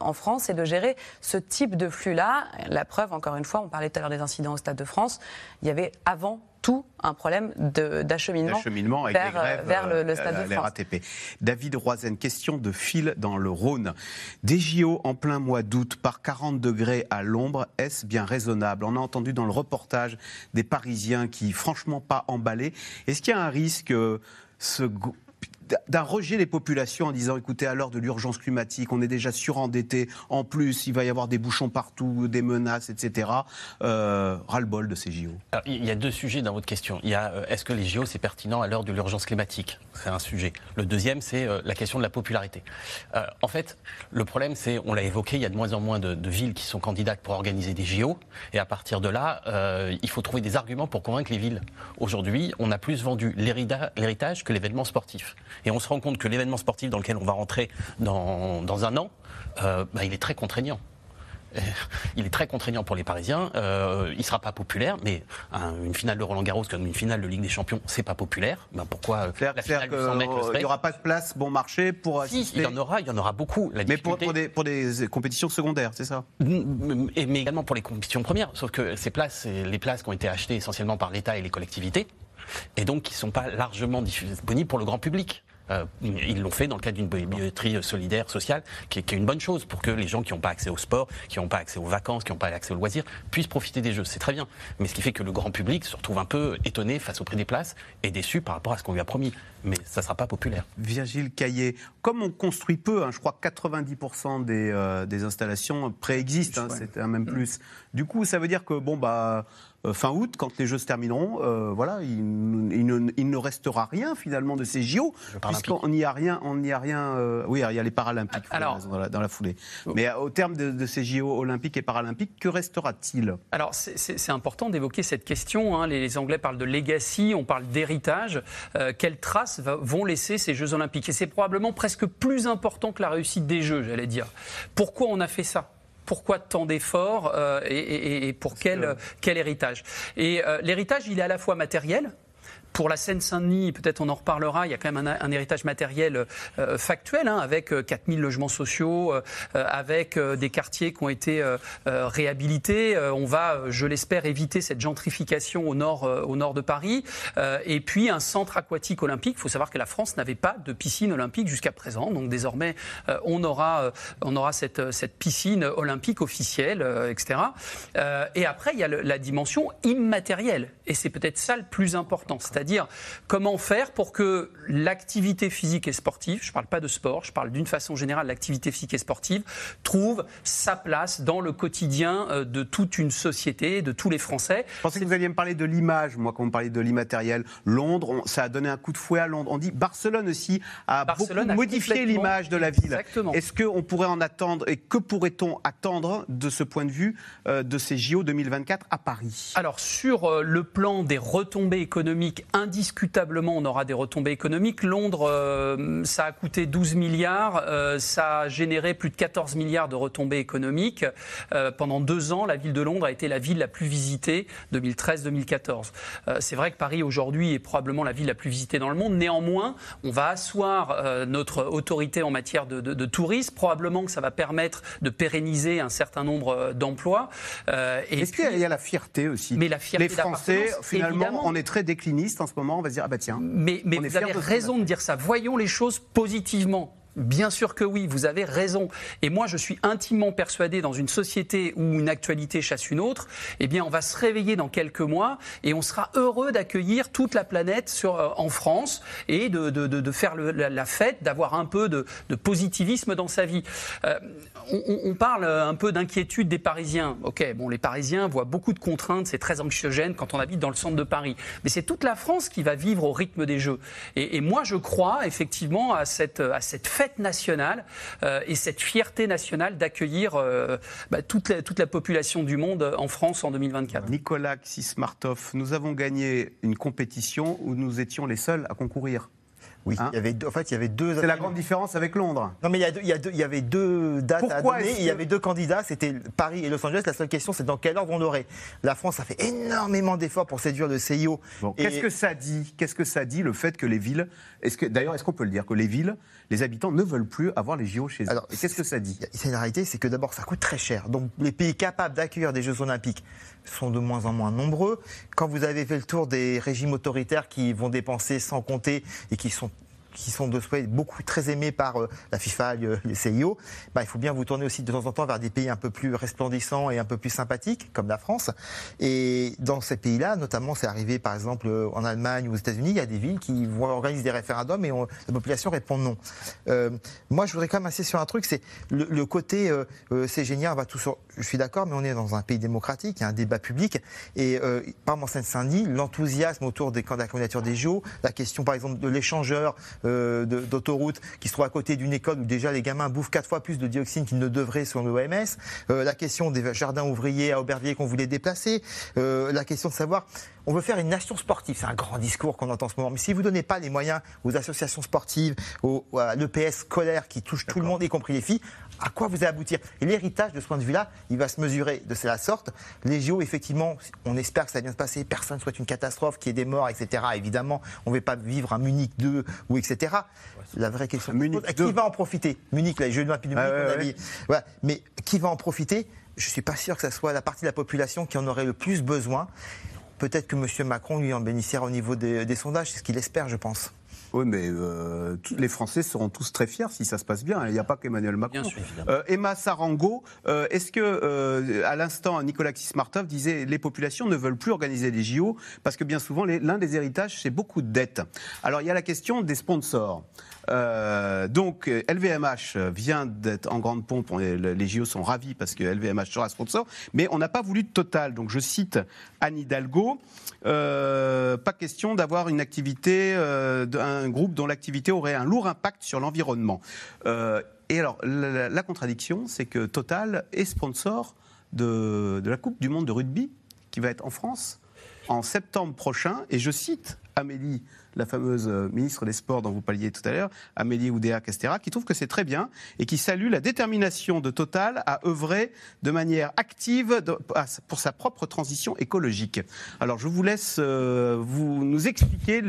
en France, c'est de gérer ce type de flux-là. La preuve, encore une fois, on parlait tout à l'heure des incidents au Stade de France, il y avait avant surtout un problème d'acheminement vers, vers le, stade de France. RATP. David Roizen, question de fil dans le Rhône. Des JO en plein mois d'août par 40 degrés à l'ombre, est-ce bien raisonnable? On a entendu dans le reportage des Parisiens qui, franchement, pas emballés. Est-ce qu'il y a un risque euh, ce d'un rejet des populations en disant écoutez, à l'heure de l'urgence climatique, on est déjà surendetté, en plus, il va y avoir des bouchons partout, des menaces, etc. Euh, ras-le-bol de ces JO. il y a deux sujets dans votre question. Il y a euh, est-ce que les JO, c'est pertinent à l'heure de l'urgence climatique? C'est un sujet. Le deuxième, c'est euh, la question de la popularité. en fait, le problème, c'est, on l'a évoqué, il y a de moins en moins de, villes qui sont candidates pour organiser des JO. Et à partir de là, il faut trouver des arguments pour convaincre les villes. Aujourd'hui, on a plus vendu l'héritage que l'événement sportif. Et on se rend compte que l'événement sportif dans lequel on va rentrer dans, un an, euh, bah, il est très contraignant. Il est très contraignant pour les Parisiens. Euh, il ne sera pas populaire, mais une finale de Roland Garros comme une finale de Ligue des Champions, c'est pas populaire. Ben pourquoi Claire, la finale Il n'y aura pas de place bon marché pour assister. il y en aura, il y en aura beaucoup. mais pour, des, pour, des, compétitions secondaires, c'est ça? Et, Mais également pour les compétitions premières. Sauf que ces places, les places qui ont été achetées essentiellement par l'État et les collectivités, et donc qui ne sont pas largement disponibles pour le grand public. Euh, ils l'ont fait dans le cadre d'une billetterie solidaire, sociale, qui est, une bonne chose pour que les gens qui n'ont pas accès au sport, qui n'ont pas accès aux vacances, qui n'ont pas accès aux loisirs, puissent profiter des jeux. C'est très bien. Mais ce qui fait que le grand public se retrouve un peu étonné face au prix des places et déçu par rapport à ce qu'on lui a promis. Mais ça ne sera pas populaire. Virgile Caillé, comme on construit peu, hein, je crois que 90% des, euh, des, installations préexistent, hein, c'est un même plus. Du coup, ça veut dire que, bon, bah euh, fin août, quand les Jeux se termineront, euh, voilà, il, ne, restera rien finalement de ces JO, puisqu'on n'y a rien, on n'y a rien. Euh, oui, il y a les Paralympiques Alors, dans, la, foulée. Oh. Mais au terme de, ces JO olympiques et paralympiques, que restera-t-il? Alors c'est important d'évoquer cette question. Hein. Les, Anglais parlent de legacy, on parle d'héritage. quelles traces vont laisser ces Jeux olympiques? Et c'est probablement presque plus important que la réussite des Jeux, j'allais dire. Pourquoi on a fait ça? Pourquoi tant d'efforts euh, et, pour quel, quel héritage. Et euh, l'héritage, il est à la fois matériel, pour la Seine-Saint-Denis, peut-être on en reparlera, il y a quand même un, héritage matériel euh, factuel, hein, avec 4000 logements sociaux, avec des quartiers qui ont été réhabilités. on va, je l'espère, éviter cette gentrification au nord, au nord de Paris. et puis un centre aquatique olympique. Il faut savoir que la France n'avait pas de piscine olympique jusqu'à présent. Donc désormais, on aura, on aura cette, cette piscine olympique officielle, etc. et après, il y a la dimension immatérielle. Et c'est peut-être ça le plus important. Comment faire pour que l'activité physique et sportive, je ne parle pas de sport, je parle d'une façon générale l'activité physique et sportive, trouve sa place dans le quotidien euh, de toute une société, de tous les Français. Je pensais que vous alliez me parler de l'image, moi, quand vous parlez de l'immatériel. Londres, ça a donné un coup de fouet à Londres. On dit Barcelone aussi a beaucoup modifié l'image de la ville. Est-ce qu'on pourrait en attendre et que pourrait-on attendre de ce point de vue euh, de ces JO 2024 à Paris? Alors, sur euh, le plan des retombées économiques, indiscutablement, on aura des retombées économiques. Londres, euh, ça a coûté 12 milliards, euh, ça a généré plus de 14 milliards de retombées économiques. Euh, pendant deux ans, la ville de Londres a été la ville la plus visitée, 2013-2014. C'est vrai que Paris, aujourd'hui, est probablement la ville la plus visitée dans le monde. Néanmoins, on va asseoir notre autorité en matière de, tourisme. Probablement que ça va permettre de pérenniser un certain nombre d'emplois. Est-ce qu'il y a la fierté aussi? Mais la fierté Les Français, finalement, on est très en ce moment. On va se dire, ah bah tiens. Mais, mais vous avez raison de dire ça. Voyons les choses positivement. Bien sûr que oui, vous avez raison. Et moi, je suis intimement persuadé dans une société où une actualité chasse une autre, eh bien, on va se réveiller dans quelques mois et on sera heureux d'accueillir toute la planète sur, euh, en France et de, de, de, faire le, la, fête, d'avoir un peu de, positivisme dans sa vie. Euh, on, parle un peu d'inquiétude des Parisiens. Ok, bon, les Parisiens voient beaucoup de contraintes, c'est très anxiogène quand on habite dans le centre de Paris. Mais c'est toute la France qui va vivre au rythme des Jeux. Et, moi, je crois effectivement à cette, fête nationale euh, et cette fierté nationale d'accueillir euh, bah, toute, la, toute la population du monde en France en 2024. Nicolas Xismartov, nous avons gagné une compétition où nous étions les seuls à concourir. Oui, Hein il y avait, deux- en fait, il y avait deux. C'est la grande différence avec Londres. Non, mais il y, a deux- il y a deux- il y avait deux dates Pourquoi à donner. Il y avait deux candidats, c'était Paris et Los Angeles. La seule question, c'est dans quel ordre on l'aurait. La France a fait énormément d'efforts pour séduire le CIO. Bon, Et- Qu'est-ce que ça dit? Qu'est-ce que ça dit le fait que les villes, est-ce que d'ailleurs est-ce qu'on peut le dire que les villes, les habitants ne veulent plus avoir les JO chez eux Alors, Qu'est-ce que ça dit? C'est la réalité, c'est que d'abord, ça coûte très cher. Donc, les pays capables d'accueillir des Jeux Olympiques sont de moins en moins nombreux. Quand vous avez fait le tour des régimes autoritaires qui vont dépenser sans compter et qui sont qui sont de fait beaucoup très aimés par euh, la FIFA, le- les CIO, bah, il faut bien vous tourner aussi de temps en temps vers des pays un peu plus resplendissants et un peu plus sympathiques, comme la France. Et dans ces pays-là, notamment, c'est arrivé par exemple euh, en Allemagne ou aux États-Unis, il y a des villes qui vont organiser des référendums et la population répond non. Euh, moi, je voudrais quand même insister sur un truc, c'est le, côté, c'est génial, on va tout sur- Je suis d'accord, mais on est dans un pays démocratique, il y a un débat public. Et euh, par en Seine-Saint-Denis, l'enthousiasme autour des, de la candidature des JO, la question par exemple de l'échangeur euh, d'autoroute qui se trouve à côté d'une école où déjà les gamins bouffent quatre fois plus de dioxine qu'ils ne devraient selon l'OMS, euh, la question des jardins ouvriers à Aubervilliers qu'on voulait déplacer, euh, la question de savoir, on veut faire une nation sportive, c'est un grand discours qu'on entend en ce moment, mais si vous ne donnez pas les moyens aux associations sportives, au, à l'EPS scolaire qui touche tout le monde, y compris les filles, à quoi vous allez aboutir Et l'héritage de ce point de vue-là, il va se mesurer de la sorte. Les JO, effectivement, on espère que ça va bien se passer, personne ne souhaite une catastrophe, qu'il y ait des morts, etc. Évidemment, on ne va pas vivre un Munich 2 ou etc. La vraie question, Munich qui 2. va en profiter? Munich, là, les Jeux Olympiques de Ah Munich, ouais, on a ouais. Voilà. Mais qui va en profiter? Je ne suis pas sûr que ce soit la partie de la population qui en aurait le plus besoin. Peut-être que M. Macron, lui, en bénéficiera au niveau des, des sondages, c'est ce qu'il espère, je pense. Oui, mais euh, tous- les Français seront tous très fiers si ça se passe bien. Il n'y a pas qu'Emmanuel Macron. Sûr. Euh, Emma Sarango, euh, est-ce que, à l'instant, Nicolas Kismartov disait les populations ne veulent plus organiser les JO parce que bien souvent, l'un des héritages, c'est beaucoup de dettes. Alors, il y a la question des sponsors. Donc, LVMH vient d'être en grande pompe. Les JO sont ravis parce que LVMH sera sponsor, mais on n'a pas voulu de total. Donc, je cite Anne Hidalgo. Pas question d'avoir une activité, d'un groupe dont l'activité aurait un lourd impact sur l'environnement. Euh, et alors, la, contradiction, c'est que Total est sponsor de la Coupe du Monde de rugby qui va être en France en septembre prochain. Et je cite Amélie, la fameuse euh, ministre des Sports dont vous parliez tout à l'heure, Amélie Oudéa-Castéra, qui trouve que c'est très bien et qui salue la détermination de Total à œuvrer de manière active pour sa propre transition écologique. Alors je vous laisse euh, vous nous expliquer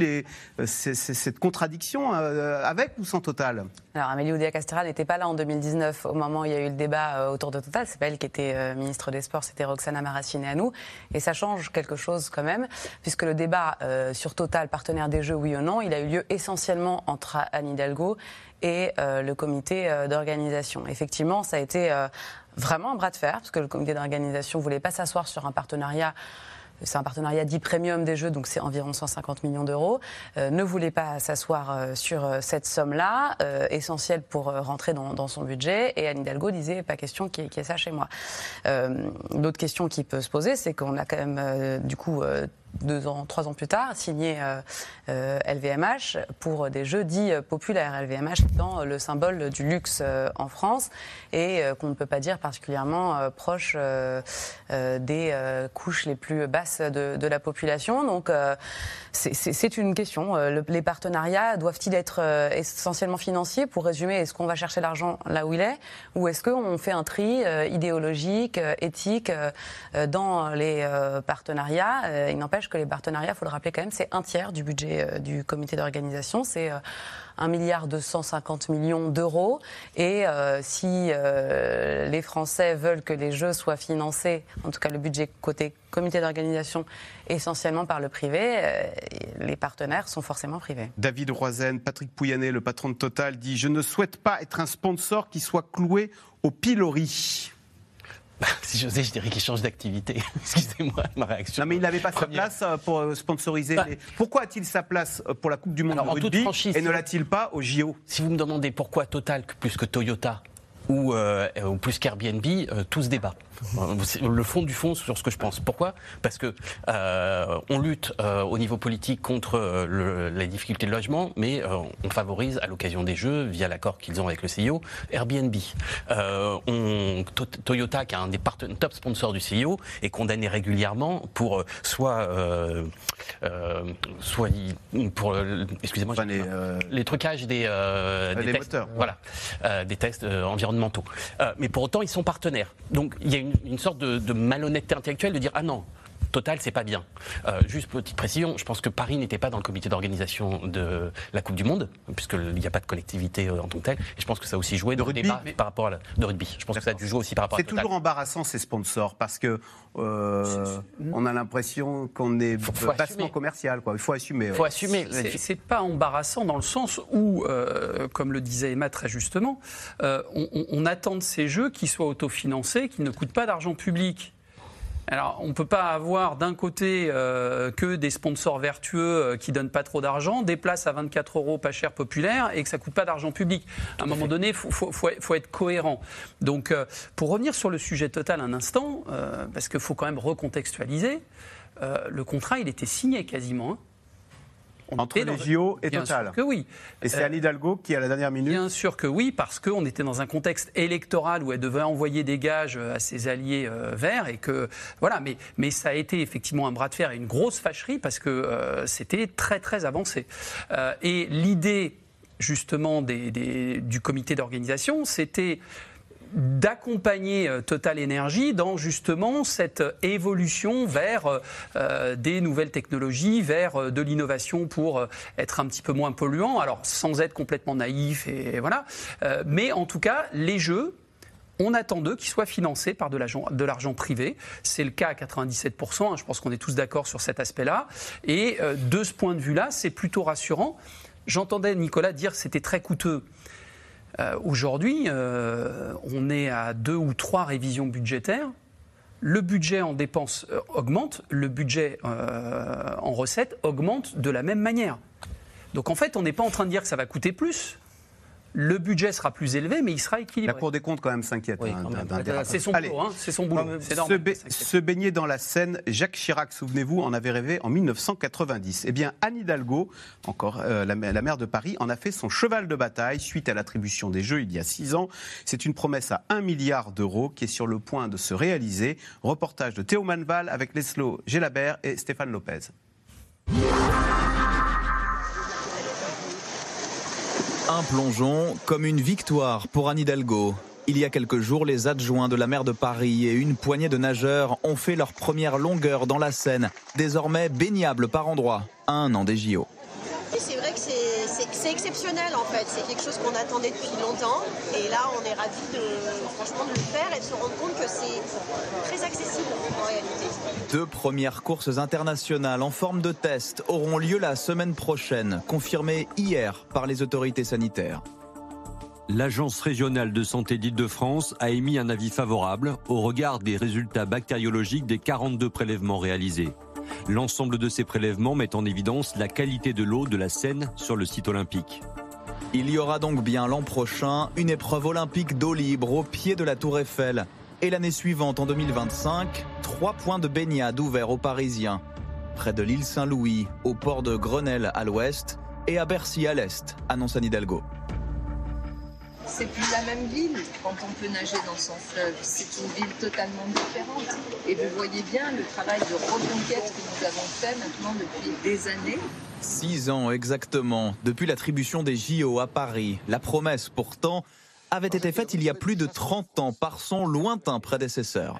euh, cette contradiction avec ou sans Total. Alors Amélie Oudéa-Castéra n'était pas là en 2019 au moment où il y a eu le débat autour de Total. C'est pas elle qui était ministre des Sports, c'était Roxana Maracineanu. Et ça change quelque chose quand même, puisque le débat sur Total, partenaire des Jeux, oui ou non, il a eu lieu essentiellement entre Anne Hidalgo et euh, le comité euh, d'organisation. Effectivement, ça a été euh, vraiment un bras de fer, parce que le comité d'organisation voulait pas s'asseoir sur un partenariat c'est un partenariat dit premium des Jeux, donc c'est environ 150 millions d'euros, ne voulait pas s'asseoir sur cette somme-là, essentielle pour rentrer dans, son budget. Et Anne Hidalgo disait, pas question qu'il y, ait- ça chez moi. L'autre question qui peut se poser, c'est qu'on a quand même, du coup, deux ans, trois ans plus tard, signé euh, euh, LVMH pour des jeux dits euh, populaires. LVMH étant euh, le symbole du luxe euh, en France et euh, qu'on ne peut pas dire particulièrement euh, proche euh, euh, des euh, couches les plus basses de, de la population. Donc euh, c'est- une question. Euh, le- les partenariats doivent-ils être euh, essentiellement financiers Pour résumer, est-ce qu'on va chercher l'argent là où il est ou est-ce qu'on fait un tri euh, idéologique, éthique dans les partenariats Il n'empêche que les partenariats, il faut le rappeler quand même, c'est un tiers du budget du comité d'organisation. C'est euh, 1 milliard 250 millions d'euros. Et si les Français veulent que les Jeux soient financés, en tout cas le budget côté comité d'organisation, essentiellement par le privé, euh, les partenaires sont forcément privés. David Roizen, Patrick Pouyanné, le patron de Total, dit Je ne souhaite pas être un sponsor qui soit cloué au pilori. Si j'osais, je dirais qu'il change d'activité. Excusez-moi, ma réaction. Non, mais il n'avait pas sa place euh, pour euh, sponsoriser. Bah. les- Pourquoi a-t-il sa place pour la Coupe du Monde Alors, de en toute rugby franchise, et ne l'a-t-il pas au JO Si vous me demandez pourquoi Total plus que Toyota, ou, ou plus qu'Airbnb, tout se débat. le fond du fond sur ce que je pense. Pourquoi? Parce que on lutte au niveau politique contre les difficultés de logement, mais on favorise à l'occasion des jeux, via l'accord qu'ils ont avec le CIO, Airbnb. on, Toyota, qui est un des top sponsors du CIO, est condamné régulièrement pour soit, soit pour, excusez-moi, les, les, trucages des, des tests, moteurs. voilà, des tests environnementaux. Mais pour autant, ils sont partenaires. Donc il y a une, sorte de malhonnêteté intellectuelle de dire ah non, Total, c'est pas bien. Euh, juste petite précision, je pense que Paris n'était pas dans le comité d'organisation de la Coupe du Monde, puisqu'il n'y a pas de collectivité euh, en tant que telle. Et je pense que ça a aussi joué de rugby, débat par rapport à la, de rugby. Je pense que ça a dû jouer aussi par rapport à C'est toujours embarrassant ces sponsors parce que euh, on a l'impression qu'on est bassement commercial. Quoi. Il faut assumer. Il faut assumer. C'est pas embarrassant dans le sens où, comme le disait Emma très justement, on, on attend de ces jeux qu'ils soient autofinancés, qu'ils ne coûtent pas d'argent public. Alors, on ne peut pas avoir d'un côté euh, que des sponsors vertueux euh, qui donnent pas trop d'argent, des places à 24 euros pas cher populaire et que ça coûte pas d'argent public. À un moment donné, il faut, être cohérent. Donc, euh, pour revenir sur le sujet total un instant, parce qu'il faut quand même recontextualiser, le contrat, il était signé quasiment. Hein. Entre les JO et Bien Total. Sûr que oui. Et c'est Anne Hidalgo qui, à la dernière minute. Bien sûr que oui, parce qu'on était dans un contexte électoral où elle devait envoyer des gages à ses alliés euh, verts et que voilà. Mais, mais ça a été effectivement un bras de fer et une grosse fâcherie parce que euh, c'était très très avancé. Euh, et l'idée justement des, du comité d'organisation, c'était d'accompagner euh, Total Energy dans justement cette évolution vers euh, euh, des nouvelles technologies, vers de l'innovation pour être un petit peu moins polluant. Alors sans être complètement naïf et voilà, mais en tout cas les jeux. On attend d'eux qu'ils soient financés par de l'argent privé. C'est le cas à 97%. Hein. je pense qu'on est tous d'accord sur cet aspect-là. Et de ce point de vue-là, c'est plutôt rassurant. J'entendais Nicolas dire que c'était très coûteux. Euh, aujourd'hui, euh, on est à deux ou trois révisions budgétaires. Le budget en dépenses euh, augmente, le budget en recettes augmente de la même manière. Donc en fait, on n'est pas en train de dire que ça va coûter plus le budget sera plus élevé, mais il sera équilibré. La Cour des comptes, quand même, s'inquiète. Hein, c'est son boulot. Hein, c'est son boulot. Se, baigner dans la Seine, Jacques Chirac, souvenez-vous, en avait rêvé en 1990. Eh bien, Anne Hidalgo, encore euh, la, la, maire de Paris, en a fait son cheval de bataille suite à l'attribution des Jeux il y a six ans. C'est une promesse à un milliard d'euros qui est sur le point de se réaliser. Reportage de Théo Manval avec Leslo Gélabert et Stéphane Lopez. Un plongeon comme une victoire pour Anne Hidalgo. Il y a quelques jours, les adjoints de la maire de Paris et une poignée de nageurs ont fait leur première longueur dans la Seine, désormais baignable par endroits, un an des JO. Exceptionnel en fait, c'est quelque chose qu'on attendait depuis longtemps et là on est ravis de, franchement de le faire et de se rendre compte que c'est très accessible en réalité. Deux premières courses internationales en forme de test auront lieu la semaine prochaine, confirmées hier par les autorités sanitaires. L'Agence régionale de santé d'Île-de-France a émis un avis favorable au regard des résultats bactériologiques des 42 prélèvements réalisés. L'ensemble de ces prélèvements met en évidence la qualité de l'eau de la Seine sur le site olympique. Il y aura donc bien l'an prochain une épreuve olympique d'eau libre au pied de la Tour Eiffel. Et l'année suivante, en 2025, trois points de baignade ouverts aux Parisiens. Près de l'île Saint-Louis, au port de Grenelle à l'ouest et à Bercy à l'est, annonce Anne Hidalgo c'est plus la même ville quand on peut nager dans son fleuve. C'est une ville totalement différente. Et vous voyez bien le travail de reconquête que nous avons fait maintenant depuis des années. Six ans exactement, depuis l'attribution des JO à Paris. La promesse pourtant avait été faite il y a plus de 30 ans par son lointain prédécesseur.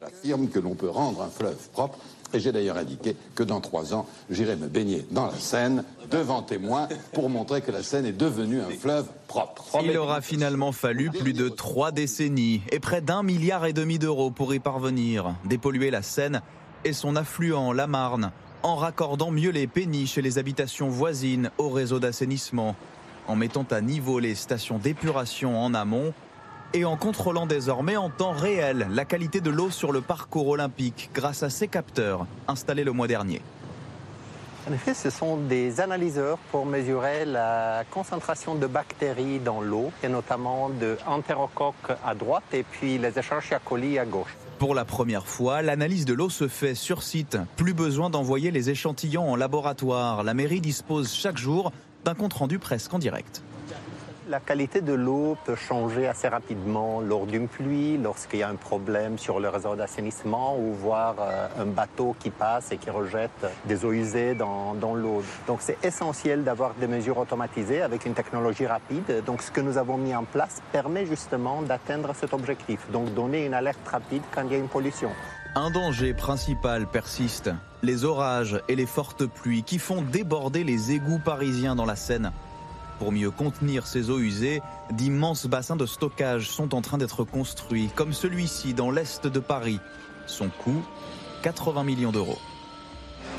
Affirme que l'on peut rendre un fleuve propre et j'ai d'ailleurs indiqué que dans trois ans, j'irai me baigner dans la Seine, devant témoins, pour montrer que la Seine est devenue un fleuve propre. Il aura finalement fallu plus de trois décennies et près d'un milliard et demi d'euros pour y parvenir. Dépolluer la Seine et son affluent, la Marne, en raccordant mieux les péniches et les habitations voisines au réseau d'assainissement, en mettant à niveau les stations d'épuration en amont et en contrôlant désormais en temps réel la qualité de l'eau sur le parcours olympique grâce à ces capteurs installés le mois dernier. En effet, ce sont des analyseurs pour mesurer la concentration de bactéries dans l'eau, et notamment de entérocoques à droite et puis les Escherichia coli à gauche. Pour la première fois, l'analyse de l'eau se fait sur site. Plus besoin d'envoyer les échantillons en laboratoire. La mairie dispose chaque jour d'un compte-rendu presque en direct. La qualité de l'eau peut changer assez rapidement lors d'une pluie, lorsqu'il y a un problème sur le réseau d'assainissement ou voir euh, un bateau qui passe et qui rejette des eaux usées dans, dans l'eau. Donc c'est essentiel d'avoir des mesures automatisées avec une technologie rapide. Donc ce que nous avons mis en place permet justement d'atteindre cet objectif, donc donner une alerte rapide quand il y a une pollution. Un danger principal persiste, les orages et les fortes pluies qui font déborder les égouts parisiens dans la Seine. Pour mieux contenir ces eaux usées, d'immenses bassins de stockage sont en train d'être construits, comme celui-ci dans l'est de Paris. Son coût, 80 millions d'euros.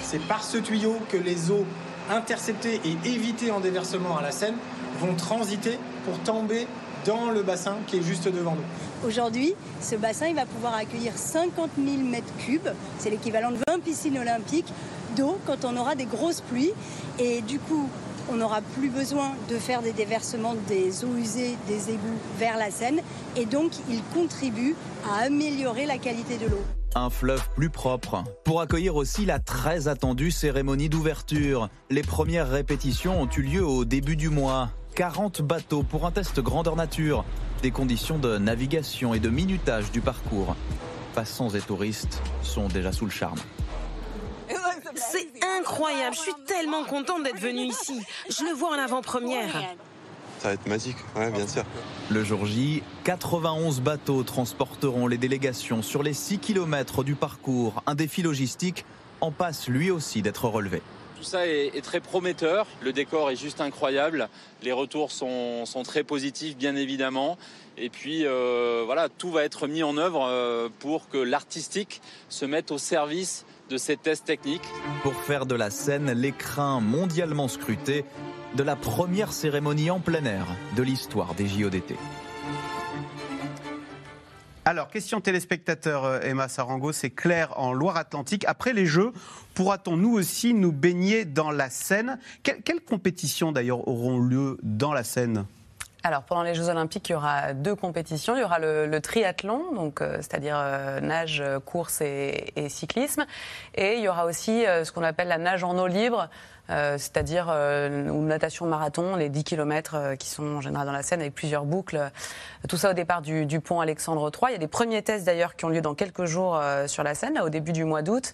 C'est par ce tuyau que les eaux interceptées et évitées en déversement à la Seine vont transiter pour tomber dans le bassin qui est juste devant nous. Aujourd'hui, ce bassin il va pouvoir accueillir 50 000 mètres cubes, c'est l'équivalent de 20 piscines olympiques d'eau quand on aura des grosses pluies. Et du coup, on n'aura plus besoin de faire des déversements des eaux usées des égouts vers la Seine et donc il contribue à améliorer la qualité de l'eau. Un fleuve plus propre. Pour accueillir aussi la très attendue cérémonie d'ouverture. Les premières répétitions ont eu lieu au début du mois. 40 bateaux pour un test grandeur nature. Des conditions de navigation et de minutage du parcours. Passants et touristes sont déjà sous le charme. C'est incroyable, je suis tellement contente d'être venue ici. Je le vois en avant-première. Ça va être magique, ouais, bien sûr. Le jour J, 91 bateaux transporteront les délégations sur les 6 km du parcours. Un défi logistique en passe lui aussi d'être relevé. Tout ça est, très prometteur, le décor est juste incroyable, les retours sont, très positifs bien évidemment. Et puis euh, voilà, tout va être mis en œuvre euh, pour que l'artistique se mette au service de ces tests techniques. Pour faire de la scène l'écrin mondialement scruté de la première cérémonie en plein air de l'histoire des JODT. Alors, question téléspectateur euh, Emma Sarango, c'est clair en Loire-Atlantique. Après les Jeux, pourra-t-on nous aussi nous baigner dans la Seine? Quelles compétitions d'ailleurs auront lieu dans la Seine? Alors pendant les Jeux Olympiques, il y aura deux compétitions. Il y aura le, triathlon, donc euh, c'est-à-dire euh, nage, course et, et, cyclisme, et il y aura aussi ce qu'on appelle la nage en eau libre. Euh, c'est-à-dire euh, une natation marathon, les 10 km euh, qui sont en général dans la Seine avec plusieurs boucles. Tout ça au départ du, pont Alexandre III. Il y a des premiers tests d'ailleurs qui ont lieu dans quelques jours sur la Seine, au début du mois d'août,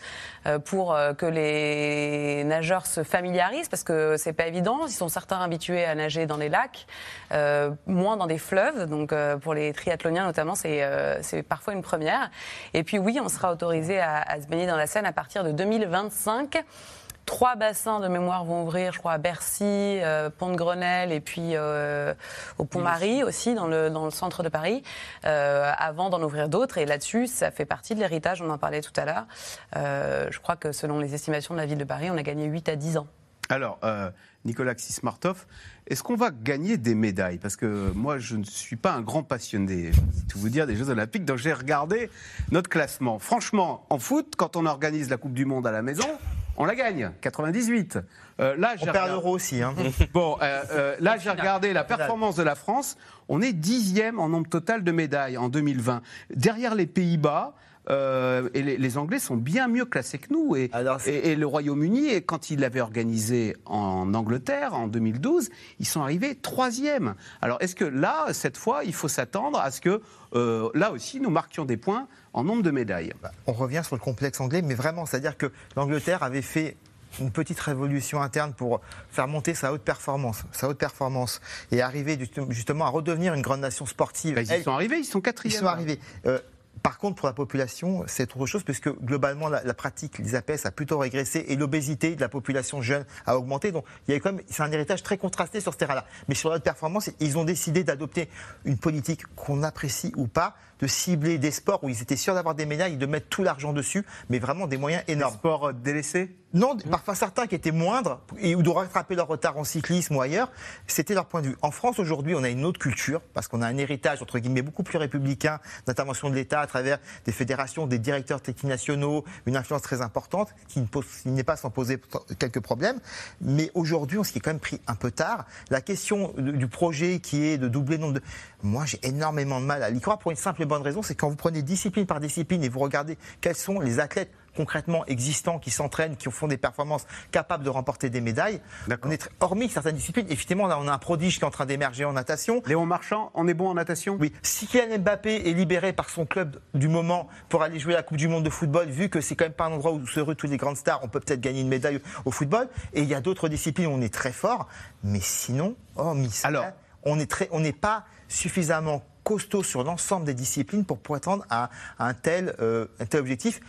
pour que les nageurs se familiarisent, parce que c'est pas évident. Ils sont certains habitués à nager dans les lacs, moins dans des fleuves. Donc pour les triathloniens notamment, c'est parfois une première. Et puis oui, on sera autorisé à, à se baigner dans la Seine à partir de 2025. Trois bassins de mémoire vont ouvrir, je crois, à Bercy, euh, Pont de Grenelle et puis euh, au Pont-Marie aussi, dans le, dans le centre de Paris, euh, avant d'en ouvrir d'autres. Et là-dessus, ça fait partie de l'héritage, on en parlait tout à l'heure. je crois que selon les estimations de la ville de Paris, on a gagné 8 à 10 ans. Alors, Nicolas Xismartov, est-ce qu'on va gagner des médailles? Parce que moi, je ne suis pas un grand passionné, tout vous dire, des Jeux Olympiques, donc j'ai regardé notre classement. Franchement, en foot, quand on organise la Coupe du Monde à la maison, on la gagne, 98. Euh, là, on perd l'euro aussi. Hein. bon, euh, euh, là, j'ai regardé la performance de la France. On est dixième en nombre total de médailles en 2020. Derrière les Pays-Bas, et les, Anglais sont bien mieux classés que nous. Et, et, le Royaume-Uni, quand il l'avait organisé en Angleterre en 2012, ils sont arrivés troisième. Alors est-ce que là, cette fois, il faut s'attendre à ce que là aussi, nous marquions des points en nombre de médailles. Bah, on revient sur le complexe anglais, mais vraiment, c'est-à-dire que l'Angleterre avait fait une petite révolution interne pour faire monter sa haute performance, sa haute performance, et arriver justement à redevenir une grande nation sportive. Bah, ils sont arrivés, ils sont quatrième. Ils sont arrivés. Euh, par contre, pour la population, c'est autre chose, puisque globalement, la, pratique des APS a plutôt régressé et l'obésité de la population jeune a augmenté. Donc, il y a quand même, c'est un héritage très contrasté sur ce terrain-là. Mais sur la haute performance, ils ont décidé d'adopter une politique qu'on apprécie ou pas, de cibler des sports où ils étaient sûrs d'avoir des médailles et de mettre tout l'argent dessus, mais vraiment des moyens énormes. Des sports euh, délaissés Non, parfois certains qui étaient moindres et ou de rattraper leur retard en cyclisme ou ailleurs, c'était leur point de vue. En France aujourd'hui, on a une autre culture parce qu'on a un héritage entre guillemets beaucoup plus républicain d'intervention de l'État à travers des fédérations, des directeurs techniques nationaux, une influence très importante qui n'est pas sans poser quelques problèmes. Mais aujourd'hui, on s'y est quand même pris un peu tard. La question du projet qui est de doubler le nombre de... Moi, j'ai énormément de mal à l'y croire pour une simple bonne raison, c'est quand vous prenez discipline par discipline et vous regardez quels sont les athlètes concrètement existants qui s'entraînent, qui font des performances capables de remporter des médailles. On est hormis certaines disciplines, effectivement, là, on a un prodige qui est en train d'émerger en natation. Léon Marchand, on est bon en natation? Oui. Si Kylian Mbappé est libéré par son club du moment pour aller jouer la Coupe du Monde de football, vu que c'est quand même pas un endroit où se ruent toutes les grandes stars, on peut peut-être gagner une médaille au football. Et il y a d'autres disciplines où on est très fort. Mais sinon, hormis ça, Alors, on n'est pas suffisamment costaud sur l'ensemble des disciplines pour prétendre à, un, tel, euh, un tel objectif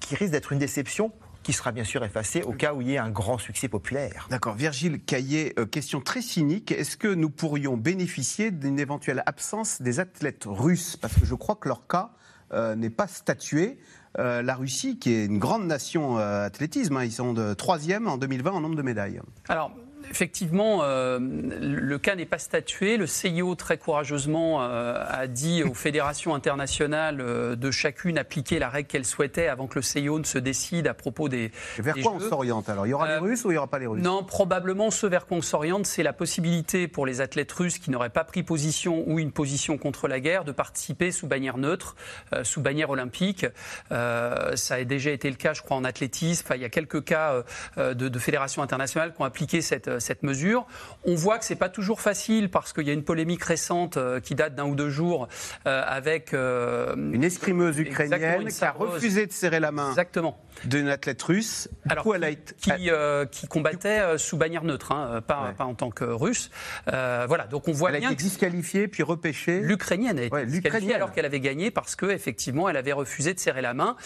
qui risque d'être une déception qui sera bien sûr effacée au cas où il y ait un grand succès populaire. D'accord. Virgile Caillé, euh, question très cynique. Est-ce que nous pourrions bénéficier d'une éventuelle absence des athlètes russes? Parce que je crois que leur cas euh, n'est pas statué. la Russie, qui est une grande nation athlétisme, hein, ils sont de troisième en 2020 en nombre de médailles. Alors, Effectivement, euh, le cas n'est pas statué. Le CIO, très courageusement, euh, a dit aux fédérations internationales euh, de chacune appliquer la règle qu'elle souhaitait avant que le CIO ne se décide à propos des. vers quoi on s'oriente alors? Il y aura les Russes ou il n'y aura pas les Russes? Non, probablement ce vers quoi on s'oriente, c'est la possibilité pour les athlètes russes qui n'auraient pas pris position ou une position contre la guerre de participer sous bannière neutre, sous bannière olympique. ça a déjà été le cas, je crois, en athlétisme. il y a quelques cas de, de fédérations internationales qui ont appliqué cette euh, cette mesure. On voit que c'est pas toujours facile parce qu'il y a une polémique récente euh, qui date d'un ou deux jours euh, avec une escrimeuse ukrainienne qui a refusé de serrer la main. Exactement. D'une athlète russe. Alors, elle a été... qui, qui, combattait sous bannière neutre, hein, pas, pas, en tant que russe. voilà, donc on voit elle bien. a été disqualifiée puis repêchée. L'Ukrainienne a été disqualifiée alors qu'elle avait gagné parce qu'effectivement elle avait refusé de serrer la main.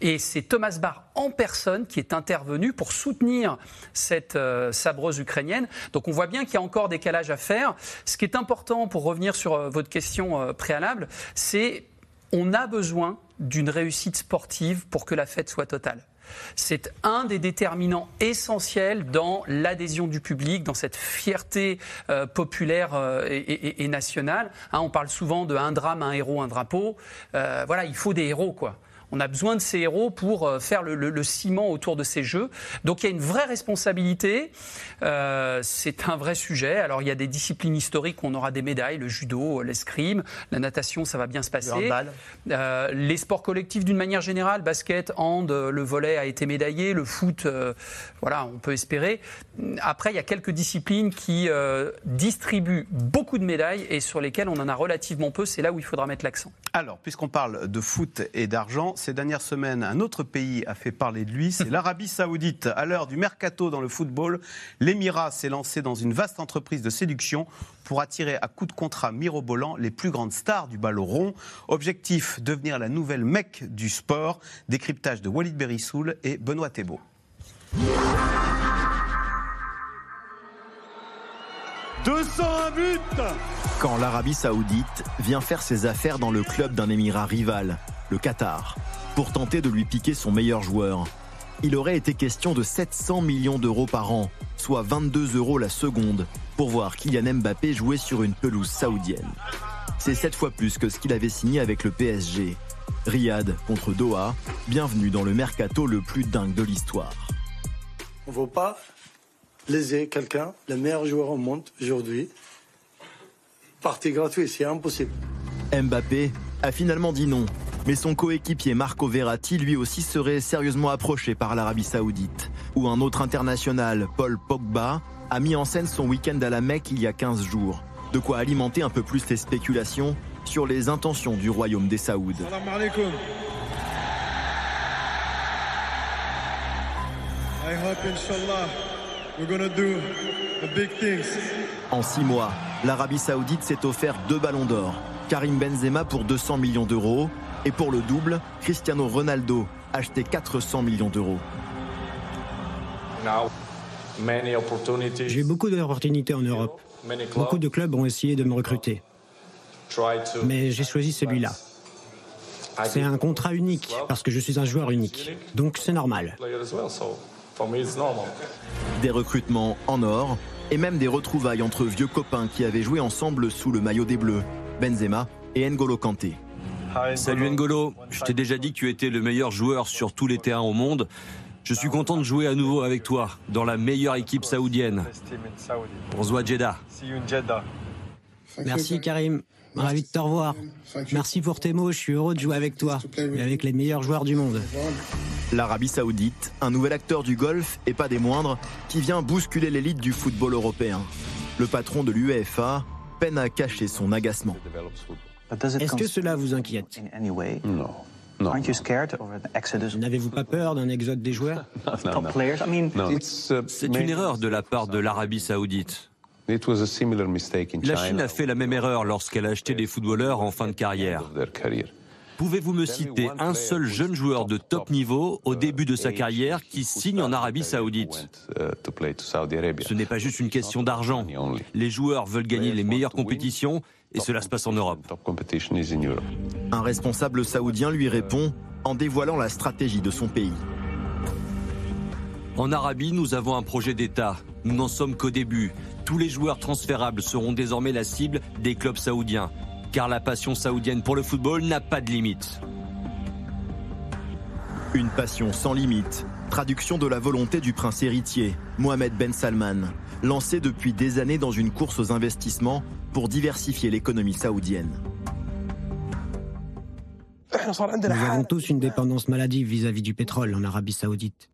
Et c'est Thomas Barr en personne qui est intervenu pour soutenir cette sabreuse ukrainienne donc on voit bien qu'il y a encore des calages à faire. Ce qui est important pour revenir sur euh, votre question euh, préalable, c'est on a besoin d'une réussite sportive pour que la fête soit totale. C'est un des déterminants essentiels dans l'adhésion du public, dans cette fierté euh, populaire et, nationale. Hein, on parle souvent de un drame, un héros, un drapeau. voilà, il faut des héros, quoi. On a besoin de ces héros pour euh, faire le, ciment autour de ces jeux. Donc il y a une vraie responsabilité. Euh, c'est un vrai sujet. Alors il y a des disciplines historiques où on aura des médailles, le judo, l'escrime, la natation, ça va bien se passer. Euh, les sports collectifs d'une manière générale, basket, hand, le volet a été médaillé, le foot, voilà, on peut espérer. Après, il y a quelques disciplines qui distribuent beaucoup de médailles et sur lesquelles on en a relativement peu. C'est là où il faudra mettre l'accent. Alors, puisqu'on parle de foot et d'argent, ces dernières semaines, un autre pays a fait parler de lui, c'est l'Arabie Saoudite. À l'heure du mercato dans le football, l'Émirat s'est lancé dans une vaste entreprise de séduction pour attirer à coups de contrat mirobolant les plus grandes stars du ballon rond. Objectif devenir la nouvelle mecque du sport. Décryptage de Walid Berissoul et Benoît Thébault. 201 buts Quand l'Arabie Saoudite vient faire ses affaires dans le club d'un émirat rival, le Qatar, pour tenter de lui piquer son meilleur joueur. Il aurait été question de 700 millions d'euros par an, soit 22 euros la seconde, pour voir Kylian Mbappé jouer sur une pelouse saoudienne. C'est sept fois plus que ce qu'il avait signé avec le PSG. Riyad contre Doha, bienvenue dans le mercato le plus dingue de l'histoire. On ne vaut pas léser quelqu'un, le meilleur joueur au monde aujourd'hui. Partie gratuite, c'est impossible. Mbappé a finalement dit non, mais son coéquipier Marco Verratti lui aussi serait sérieusement approché par l'Arabie Saoudite, où un autre international, Paul Pogba, a mis en scène son week-end à la Mecque il y a 15 jours. De quoi alimenter un peu plus les spéculations sur les intentions du royaume des Saouds. En six mois, l'Arabie Saoudite s'est offert deux ballons d'or. Karim Benzema pour 200 millions d'euros et pour le double, Cristiano Ronaldo acheté 400 millions d'euros. J'ai beaucoup d'opportunités en Europe. Beaucoup de clubs ont essayé de me recruter. Mais j'ai choisi celui-là. C'est un contrat unique, parce que je suis un joueur unique. Donc c'est normal. Des recrutements en or et même des retrouvailles entre vieux copains qui avaient joué ensemble sous le maillot des Bleus, Benzema et N'Golo Kanté. Salut N'Golo, je t'ai déjà dit que tu étais le meilleur joueur sur tous les terrains au monde. Je suis content de jouer à nouveau avec toi dans la meilleure équipe saoudienne. Pour Zoua Jeddah. Merci Karim. Ravi de te revoir. Merci pour tes mots, je suis heureux de jouer avec toi et avec les meilleurs joueurs du monde. L'Arabie Saoudite, un nouvel acteur du golf et pas des moindres, qui vient bousculer l'élite du football européen. Le patron de l'UEFA peine à cacher son agacement. Est-ce que cela vous inquiète? Non. Non. N'avez-vous pas peur d'un exode des joueurs? C'est une erreur de la part de l'Arabie saoudite. La Chine a fait la même erreur lorsqu'elle a acheté des footballeurs en fin de carrière. Pouvez-vous me citer un seul jeune joueur de top niveau au début de sa carrière qui signe en Arabie saoudite? Ce n'est pas juste une question d'argent. Les joueurs veulent gagner les meilleures compétitions et cela se passe en Europe. Un responsable saoudien lui répond en dévoilant la stratégie de son pays. En Arabie, nous avons un projet d'État. Nous n'en sommes qu'au début. Tous les joueurs transférables seront désormais la cible des clubs saoudiens. Car la passion saoudienne pour le football n'a pas de limite. Une passion sans limite. Traduction de la volonté du prince héritier, Mohamed Ben Salman, lancé depuis des années dans une course aux investissements pour diversifier l'économie saoudienne. Nous avons tous une dépendance maladive vis-à-vis du pétrole en Arabie saoudite.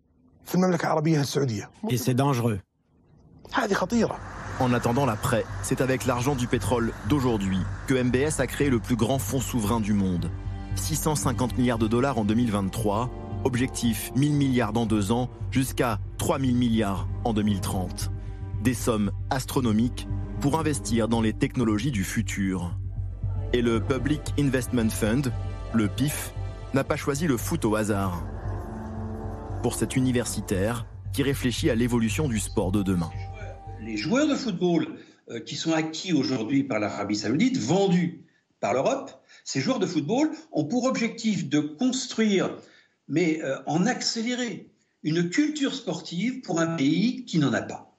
Et c'est dangereux. En attendant l'après, c'est avec l'argent du pétrole d'aujourd'hui que MBS a créé le plus grand fonds souverain du monde. 650 milliards de dollars en 2023, objectif 1000 milliards dans deux ans, jusqu'à 3000 milliards en 2030. Des sommes astronomiques pour investir dans les technologies du futur. Et le Public Investment Fund, le PIF, n'a pas choisi le foot au hasard. Pour cet universitaire qui réfléchit à l'évolution du sport de demain. Les joueurs de football euh, qui sont acquis aujourd'hui par l'Arabie saoudite, vendus par l'Europe, ces joueurs de football ont pour objectif de construire, mais euh, en accélérer, une culture sportive pour un pays qui n'en a pas.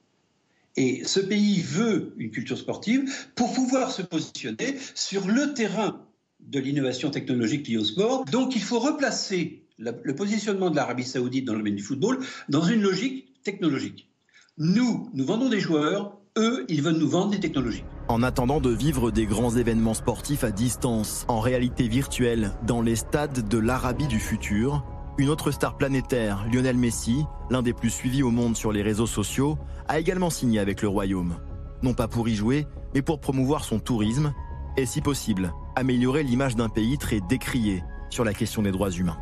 Et ce pays veut une culture sportive pour pouvoir se positionner sur le terrain de l'innovation technologique liée au sport. Donc il faut replacer le positionnement de l'Arabie saoudite dans le domaine du football dans une logique technologique. Nous, nous vendons des joueurs, eux, ils veulent nous vendre des technologies. En attendant de vivre des grands événements sportifs à distance, en réalité virtuelle, dans les stades de l'Arabie du futur, une autre star planétaire, Lionel Messi, l'un des plus suivis au monde sur les réseaux sociaux, a également signé avec le Royaume. Non pas pour y jouer, mais pour promouvoir son tourisme et, si possible, améliorer l'image d'un pays très décrié sur la question des droits humains.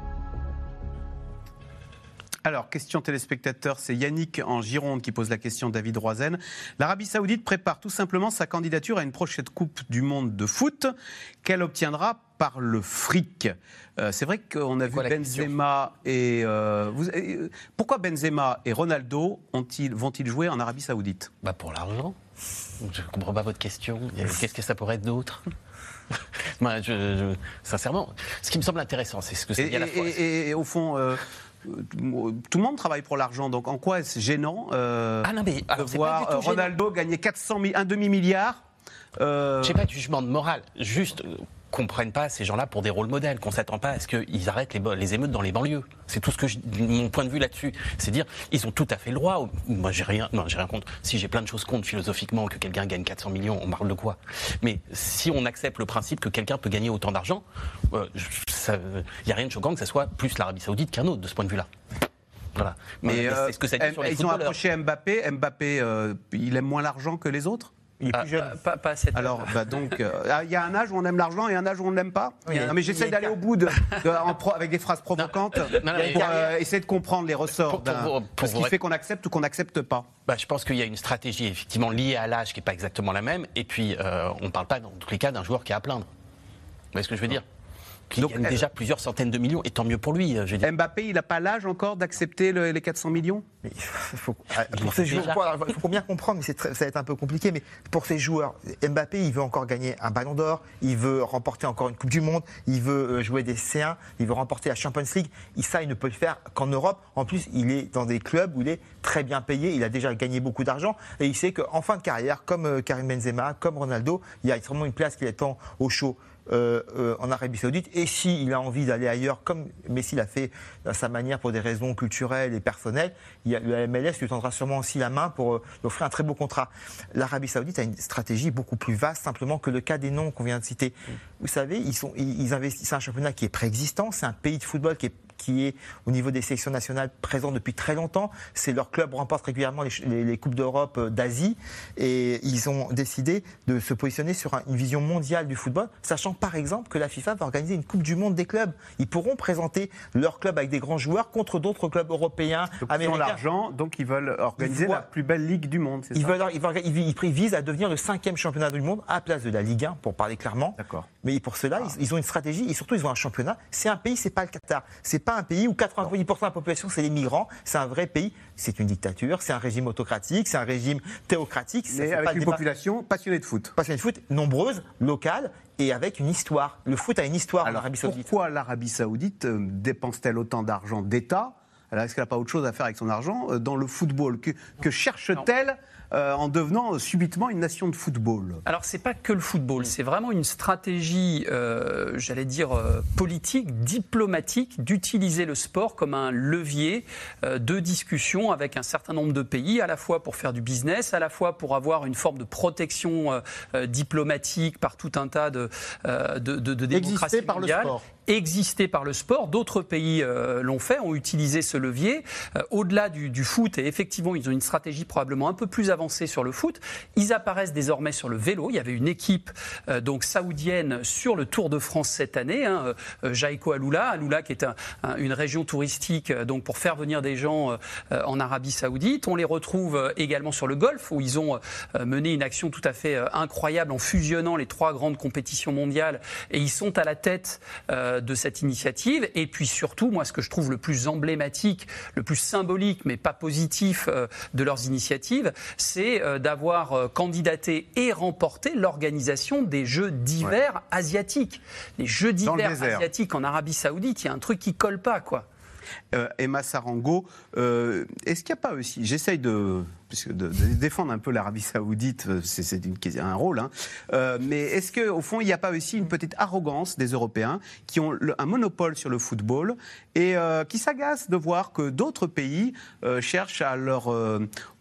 Alors, question téléspectateur, c'est Yannick en Gironde qui pose la question David Roizen. L'Arabie Saoudite prépare tout simplement sa candidature à une prochaine Coupe du Monde de foot qu'elle obtiendra par le fric. Euh, c'est vrai qu'on a vu Benzema et. Euh, euh, pourquoi Benzema et Ronaldo vont-ils jouer en Arabie Saoudite? Bah Pour l'argent. Je ne comprends pas votre question. Qu'est-ce que ça pourrait être d'autre? Moi, sincèrement, ce qui me semble intéressant, c'est ce que c'est et, la fois. Et, au fond, tout le monde travaille pour l'argent, donc en quoi est-ce gênant ah non, mais, de voir Ronaldo gagner 400 000, un demi-milliard euh... Je sais pas de jugement de morale, juste comprennent pas ces gens-là pour des rôles modèles, qu'on s'attend pas à ce qu'ils arrêtent les, les, émeutes dans les banlieues. C'est tout ce que je, mon point de vue là-dessus. C'est dire, ils ont tout à fait le droit. Moi, j'ai rien, non, j'ai rien contre. Si j'ai plein de choses contre philosophiquement que quelqu'un gagne 400 millions, on parle de quoi? Mais si on accepte le principe que quelqu'un peut gagner autant d'argent, il euh, n'y a rien de choquant que ce soit plus l'Arabie Saoudite qu'un autre de ce point de vue-là. Voilà. Mais, euh, ce que ça dit sur les ils ont approché Mbappé. Mbappé, euh, il aime moins l'argent que les autres? Il est plus jeune. Pas, pas, pas Alors, bah donc, euh, il y a un âge où on aime l'argent et un âge où on ne l'aime pas. non, mais j'essaie d'aller au bout de, avec des phrases provocantes pour euh, essayer de comprendre les ressorts. Pour, ce qui fait qu'on accepte ou qu'on n'accepte pas. Bah, je pense qu'il y a une stratégie effectivement liée à l'âge qui n'est pas exactement la même. Et puis, euh, on ne parle pas dans tous les cas d'un joueur qui a à plaindre. Vous voyez ce que je veux dire? Qui gagne déjà plusieurs centaines de millions, et tant mieux pour lui. Mbappé, il n'a pas l'âge encore d'accepter les 400 millions? Il faut, pour ces joueurs, il faut bien comprendre, mais ça va être un peu compliqué, mais pour ces joueurs, Mbappé, il veut encore gagner un ballon d'or, il veut remporter encore une Coupe du Monde, il veut jouer des C1, il veut remporter la Champions League. Et ça, il ne peut le faire qu'en Europe. En plus, il est dans des clubs où il est très bien payé, il a déjà gagné beaucoup d'argent, et il sait qu'en fin de carrière, comme Karim Benzema, comme Ronaldo, il y a vraiment une place qui attend au chaud. Euh, euh, en Arabie Saoudite. Et s'il a envie d'aller ailleurs, comme Messi l'a fait à sa manière pour des raisons culturelles et personnelles, il y a, le MLS lui tendra sûrement aussi la main pour euh, lui offrir un très beau contrat. L'Arabie Saoudite a une stratégie beaucoup plus vaste simplement que le cas des noms qu'on vient de citer. Vous savez, ils, ils investissent un championnat qui est préexistant, c'est un pays de football qui est qui est au niveau des sélections nationales présent depuis très longtemps. C'est leur club remporte régulièrement les, coupes d'Europe euh, d'Asie et ils ont décidé de se positionner sur une vision mondiale du football, sachant par exemple que la FIFA va organiser une coupe du monde des clubs. Ils pourront présenter leur club avec des grands joueurs contre d'autres clubs européens, donc, américains. Ils ont l'argent, donc ils veulent organiser la plus belle ligue du monde. Ils, veulent, ils, ils, visent à devenir le cinquième championnat du monde à la place de la Ligue 1, pour parler clairement. D'accord. Mais pour cela, ils, ils, ont une stratégie et surtout ils ont un championnat. C'est un pays, c'est pas le Qatar. C'est pas un pays où 90% de la population, c'est les migrants. C'est un vrai pays. C'est une dictature, c'est un régime autocratique, c'est un régime théocratique. Mais avec une population passionnée de foot. Passionnée de foot, nombreuse, locale et avec une histoire. Le foot a une histoire en Arabie Saoudite. Pourquoi l'Arabie Saoudite euh, dépense-t-elle autant d'argent d'État? Alors, est-ce qu'elle n'a pas autre chose à faire avec son argent euh, dans le football? Que, cherche-t-elle? Euh, en devenant subitement une nation de football. Alors, c'est pas que le football, c'est vraiment une stratégie, euh, j'allais dire, politique, diplomatique, d'utiliser le sport comme un levier de discussion avec un certain nombre de pays, à la fois pour faire du business, à la fois pour avoir une forme de protection diplomatique par tout un tas de, de, de, de démocraties par le sport existé par le sport. D'autres pays euh, l'ont fait, ont utilisé ce levier. Euh, au-delà du, foot, et effectivement, ils ont une stratégie probablement un peu plus avancée sur le foot. Ils apparaissent désormais sur le vélo. Il y avait une équipe euh, donc saoudienne sur le Tour de France cette année, hein, Jaiko Aloula, Aloula qui est une région touristique donc pour faire venir des gens en Arabie Saoudite. On les retrouve également sur le golf où ils ont mené une action tout à fait incroyable en fusionnant les trois grandes compétitions mondiales et ils sont à la tête euh, de cette initiative. Et puis surtout, moi, ce que je trouve le plus emblématique, le plus symbolique, mais pas positif euh, de leurs initiatives, c'est euh, d'avoir candidaté et remporté l'organisation des Jeux d'hiver asiatiques. Les Jeux d'hiver asiatiques en Arabie Saoudite, il y a un truc qui colle pas, quoi. Emma Sarango, est-ce qu'il n'y a pas aussi, j'essaye de de, défendre un peu l'Arabie Saoudite, euh, c'est un rôle. Hein. Euh, mais est-ce qu'au fond, il n'y a pas aussi une petite arrogance des Européens qui ont un monopole sur le football et euh, qui s'agacent de voir que d'autres pays cherchent à leur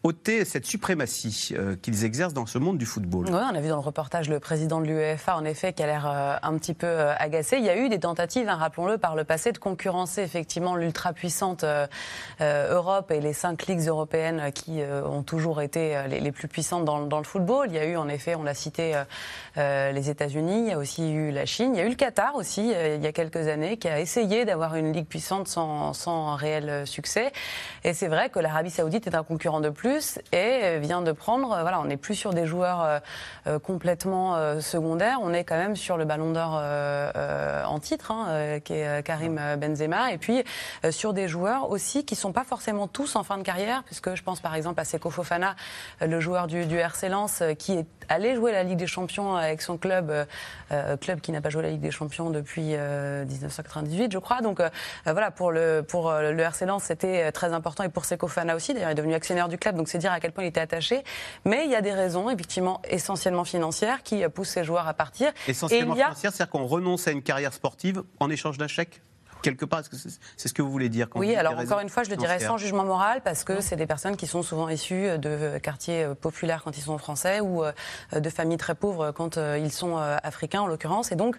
ôter cette suprématie qu'ils exercent dans ce monde du football? Oui, on a vu dans le reportage le président de l'UEFA, en effet, qui a l'air un petit peu agacé. Il y a eu des tentatives, hein, rappelons-le, par le passé, de concurrencer effectivement l'ultra-puissante Europe et les cinq ligues européennes qui ont toujours été euh, les, plus puissantes dans, le football. Il y a eu, en effet, on l'a cité, euh, euh, les États-Unis, il y a aussi eu la Chine, il y a eu le Qatar aussi, il y a quelques années, qui a essayé d'avoir une ligue puissante sans, sans réel succès. Et c'est vrai que l'Arabie Saoudite est un concurrent de plus et vient de prendre, voilà, on n'est plus sur des joueurs complètement secondaires, on est quand même sur le ballon d'or en titre, hein, qui est Karim Benzema, et puis sur des joueurs aussi qui sont pas forcément tous en fin de carrière, puisque je pense par exemple à Seko Fofana, le joueur du, du RC Lens, qui est allé jouer la Ligue des Champions avec son club, euh, club qui n'a pas joué la Ligue des Champions depuis 1998, euh, je crois. Donc euh, voilà, pour le, pour le RC Lens, c'était très important et pour Seko Fofana aussi. D'ailleurs, il est devenu actionnaire du club, donc c'est dire à quel point il était attaché. Mais il y a des raisons, effectivement, essentiellement financières, qui poussent ces joueurs à partir. Essentiellement financières, c'est-à-dire qu'on renonce à une carrière sportive en échange d'un chèque? Quelque part. C'est ce que vous voulez dire quand Oui, alors encore une fois, je le dirais sans jugement moral, parce que c'est des personnes qui sont souvent issues de quartiers euh, populaires quand ils sont français ou euh, de familles très pauvres quand euh, ils sont africains en l'occurrence. Et donc,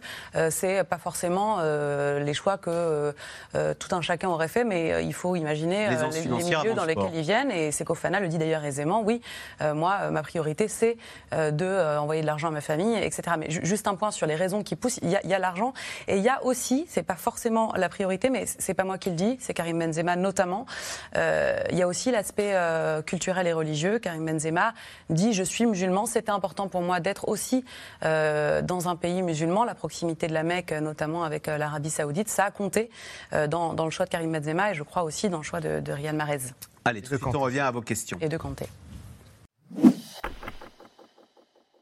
c'est pas forcément les choix que tout un chacun aurait fait, mais il faut imaginer les, milieux dans, lesquels ils viennent. Et Sekofana le dit d'ailleurs aisément. Oui, moi, ma priorité, c'est de envoyer de l'argent à ma famille, etc. Mais juste un point sur les raisons qui poussent. Il y a, a l'argent et il y a aussi, c'est pas forcément la priorité, mais c'est pas moi qui le dis, c'est Karim Benzema notamment. il y a aussi l'aspect culturel et religieux. Karim Benzema dit je suis musulman, c'était important pour moi d'être aussi dans un pays musulman. La proximité de la Mecque, notamment avec l'Arabie Saoudite, ça a compté dans, le choix de Karim Benzema et je crois aussi dans le choix de, de Riyad Mahrez. Allez, tout de suite, on revient à vos questions. Et de Kanté.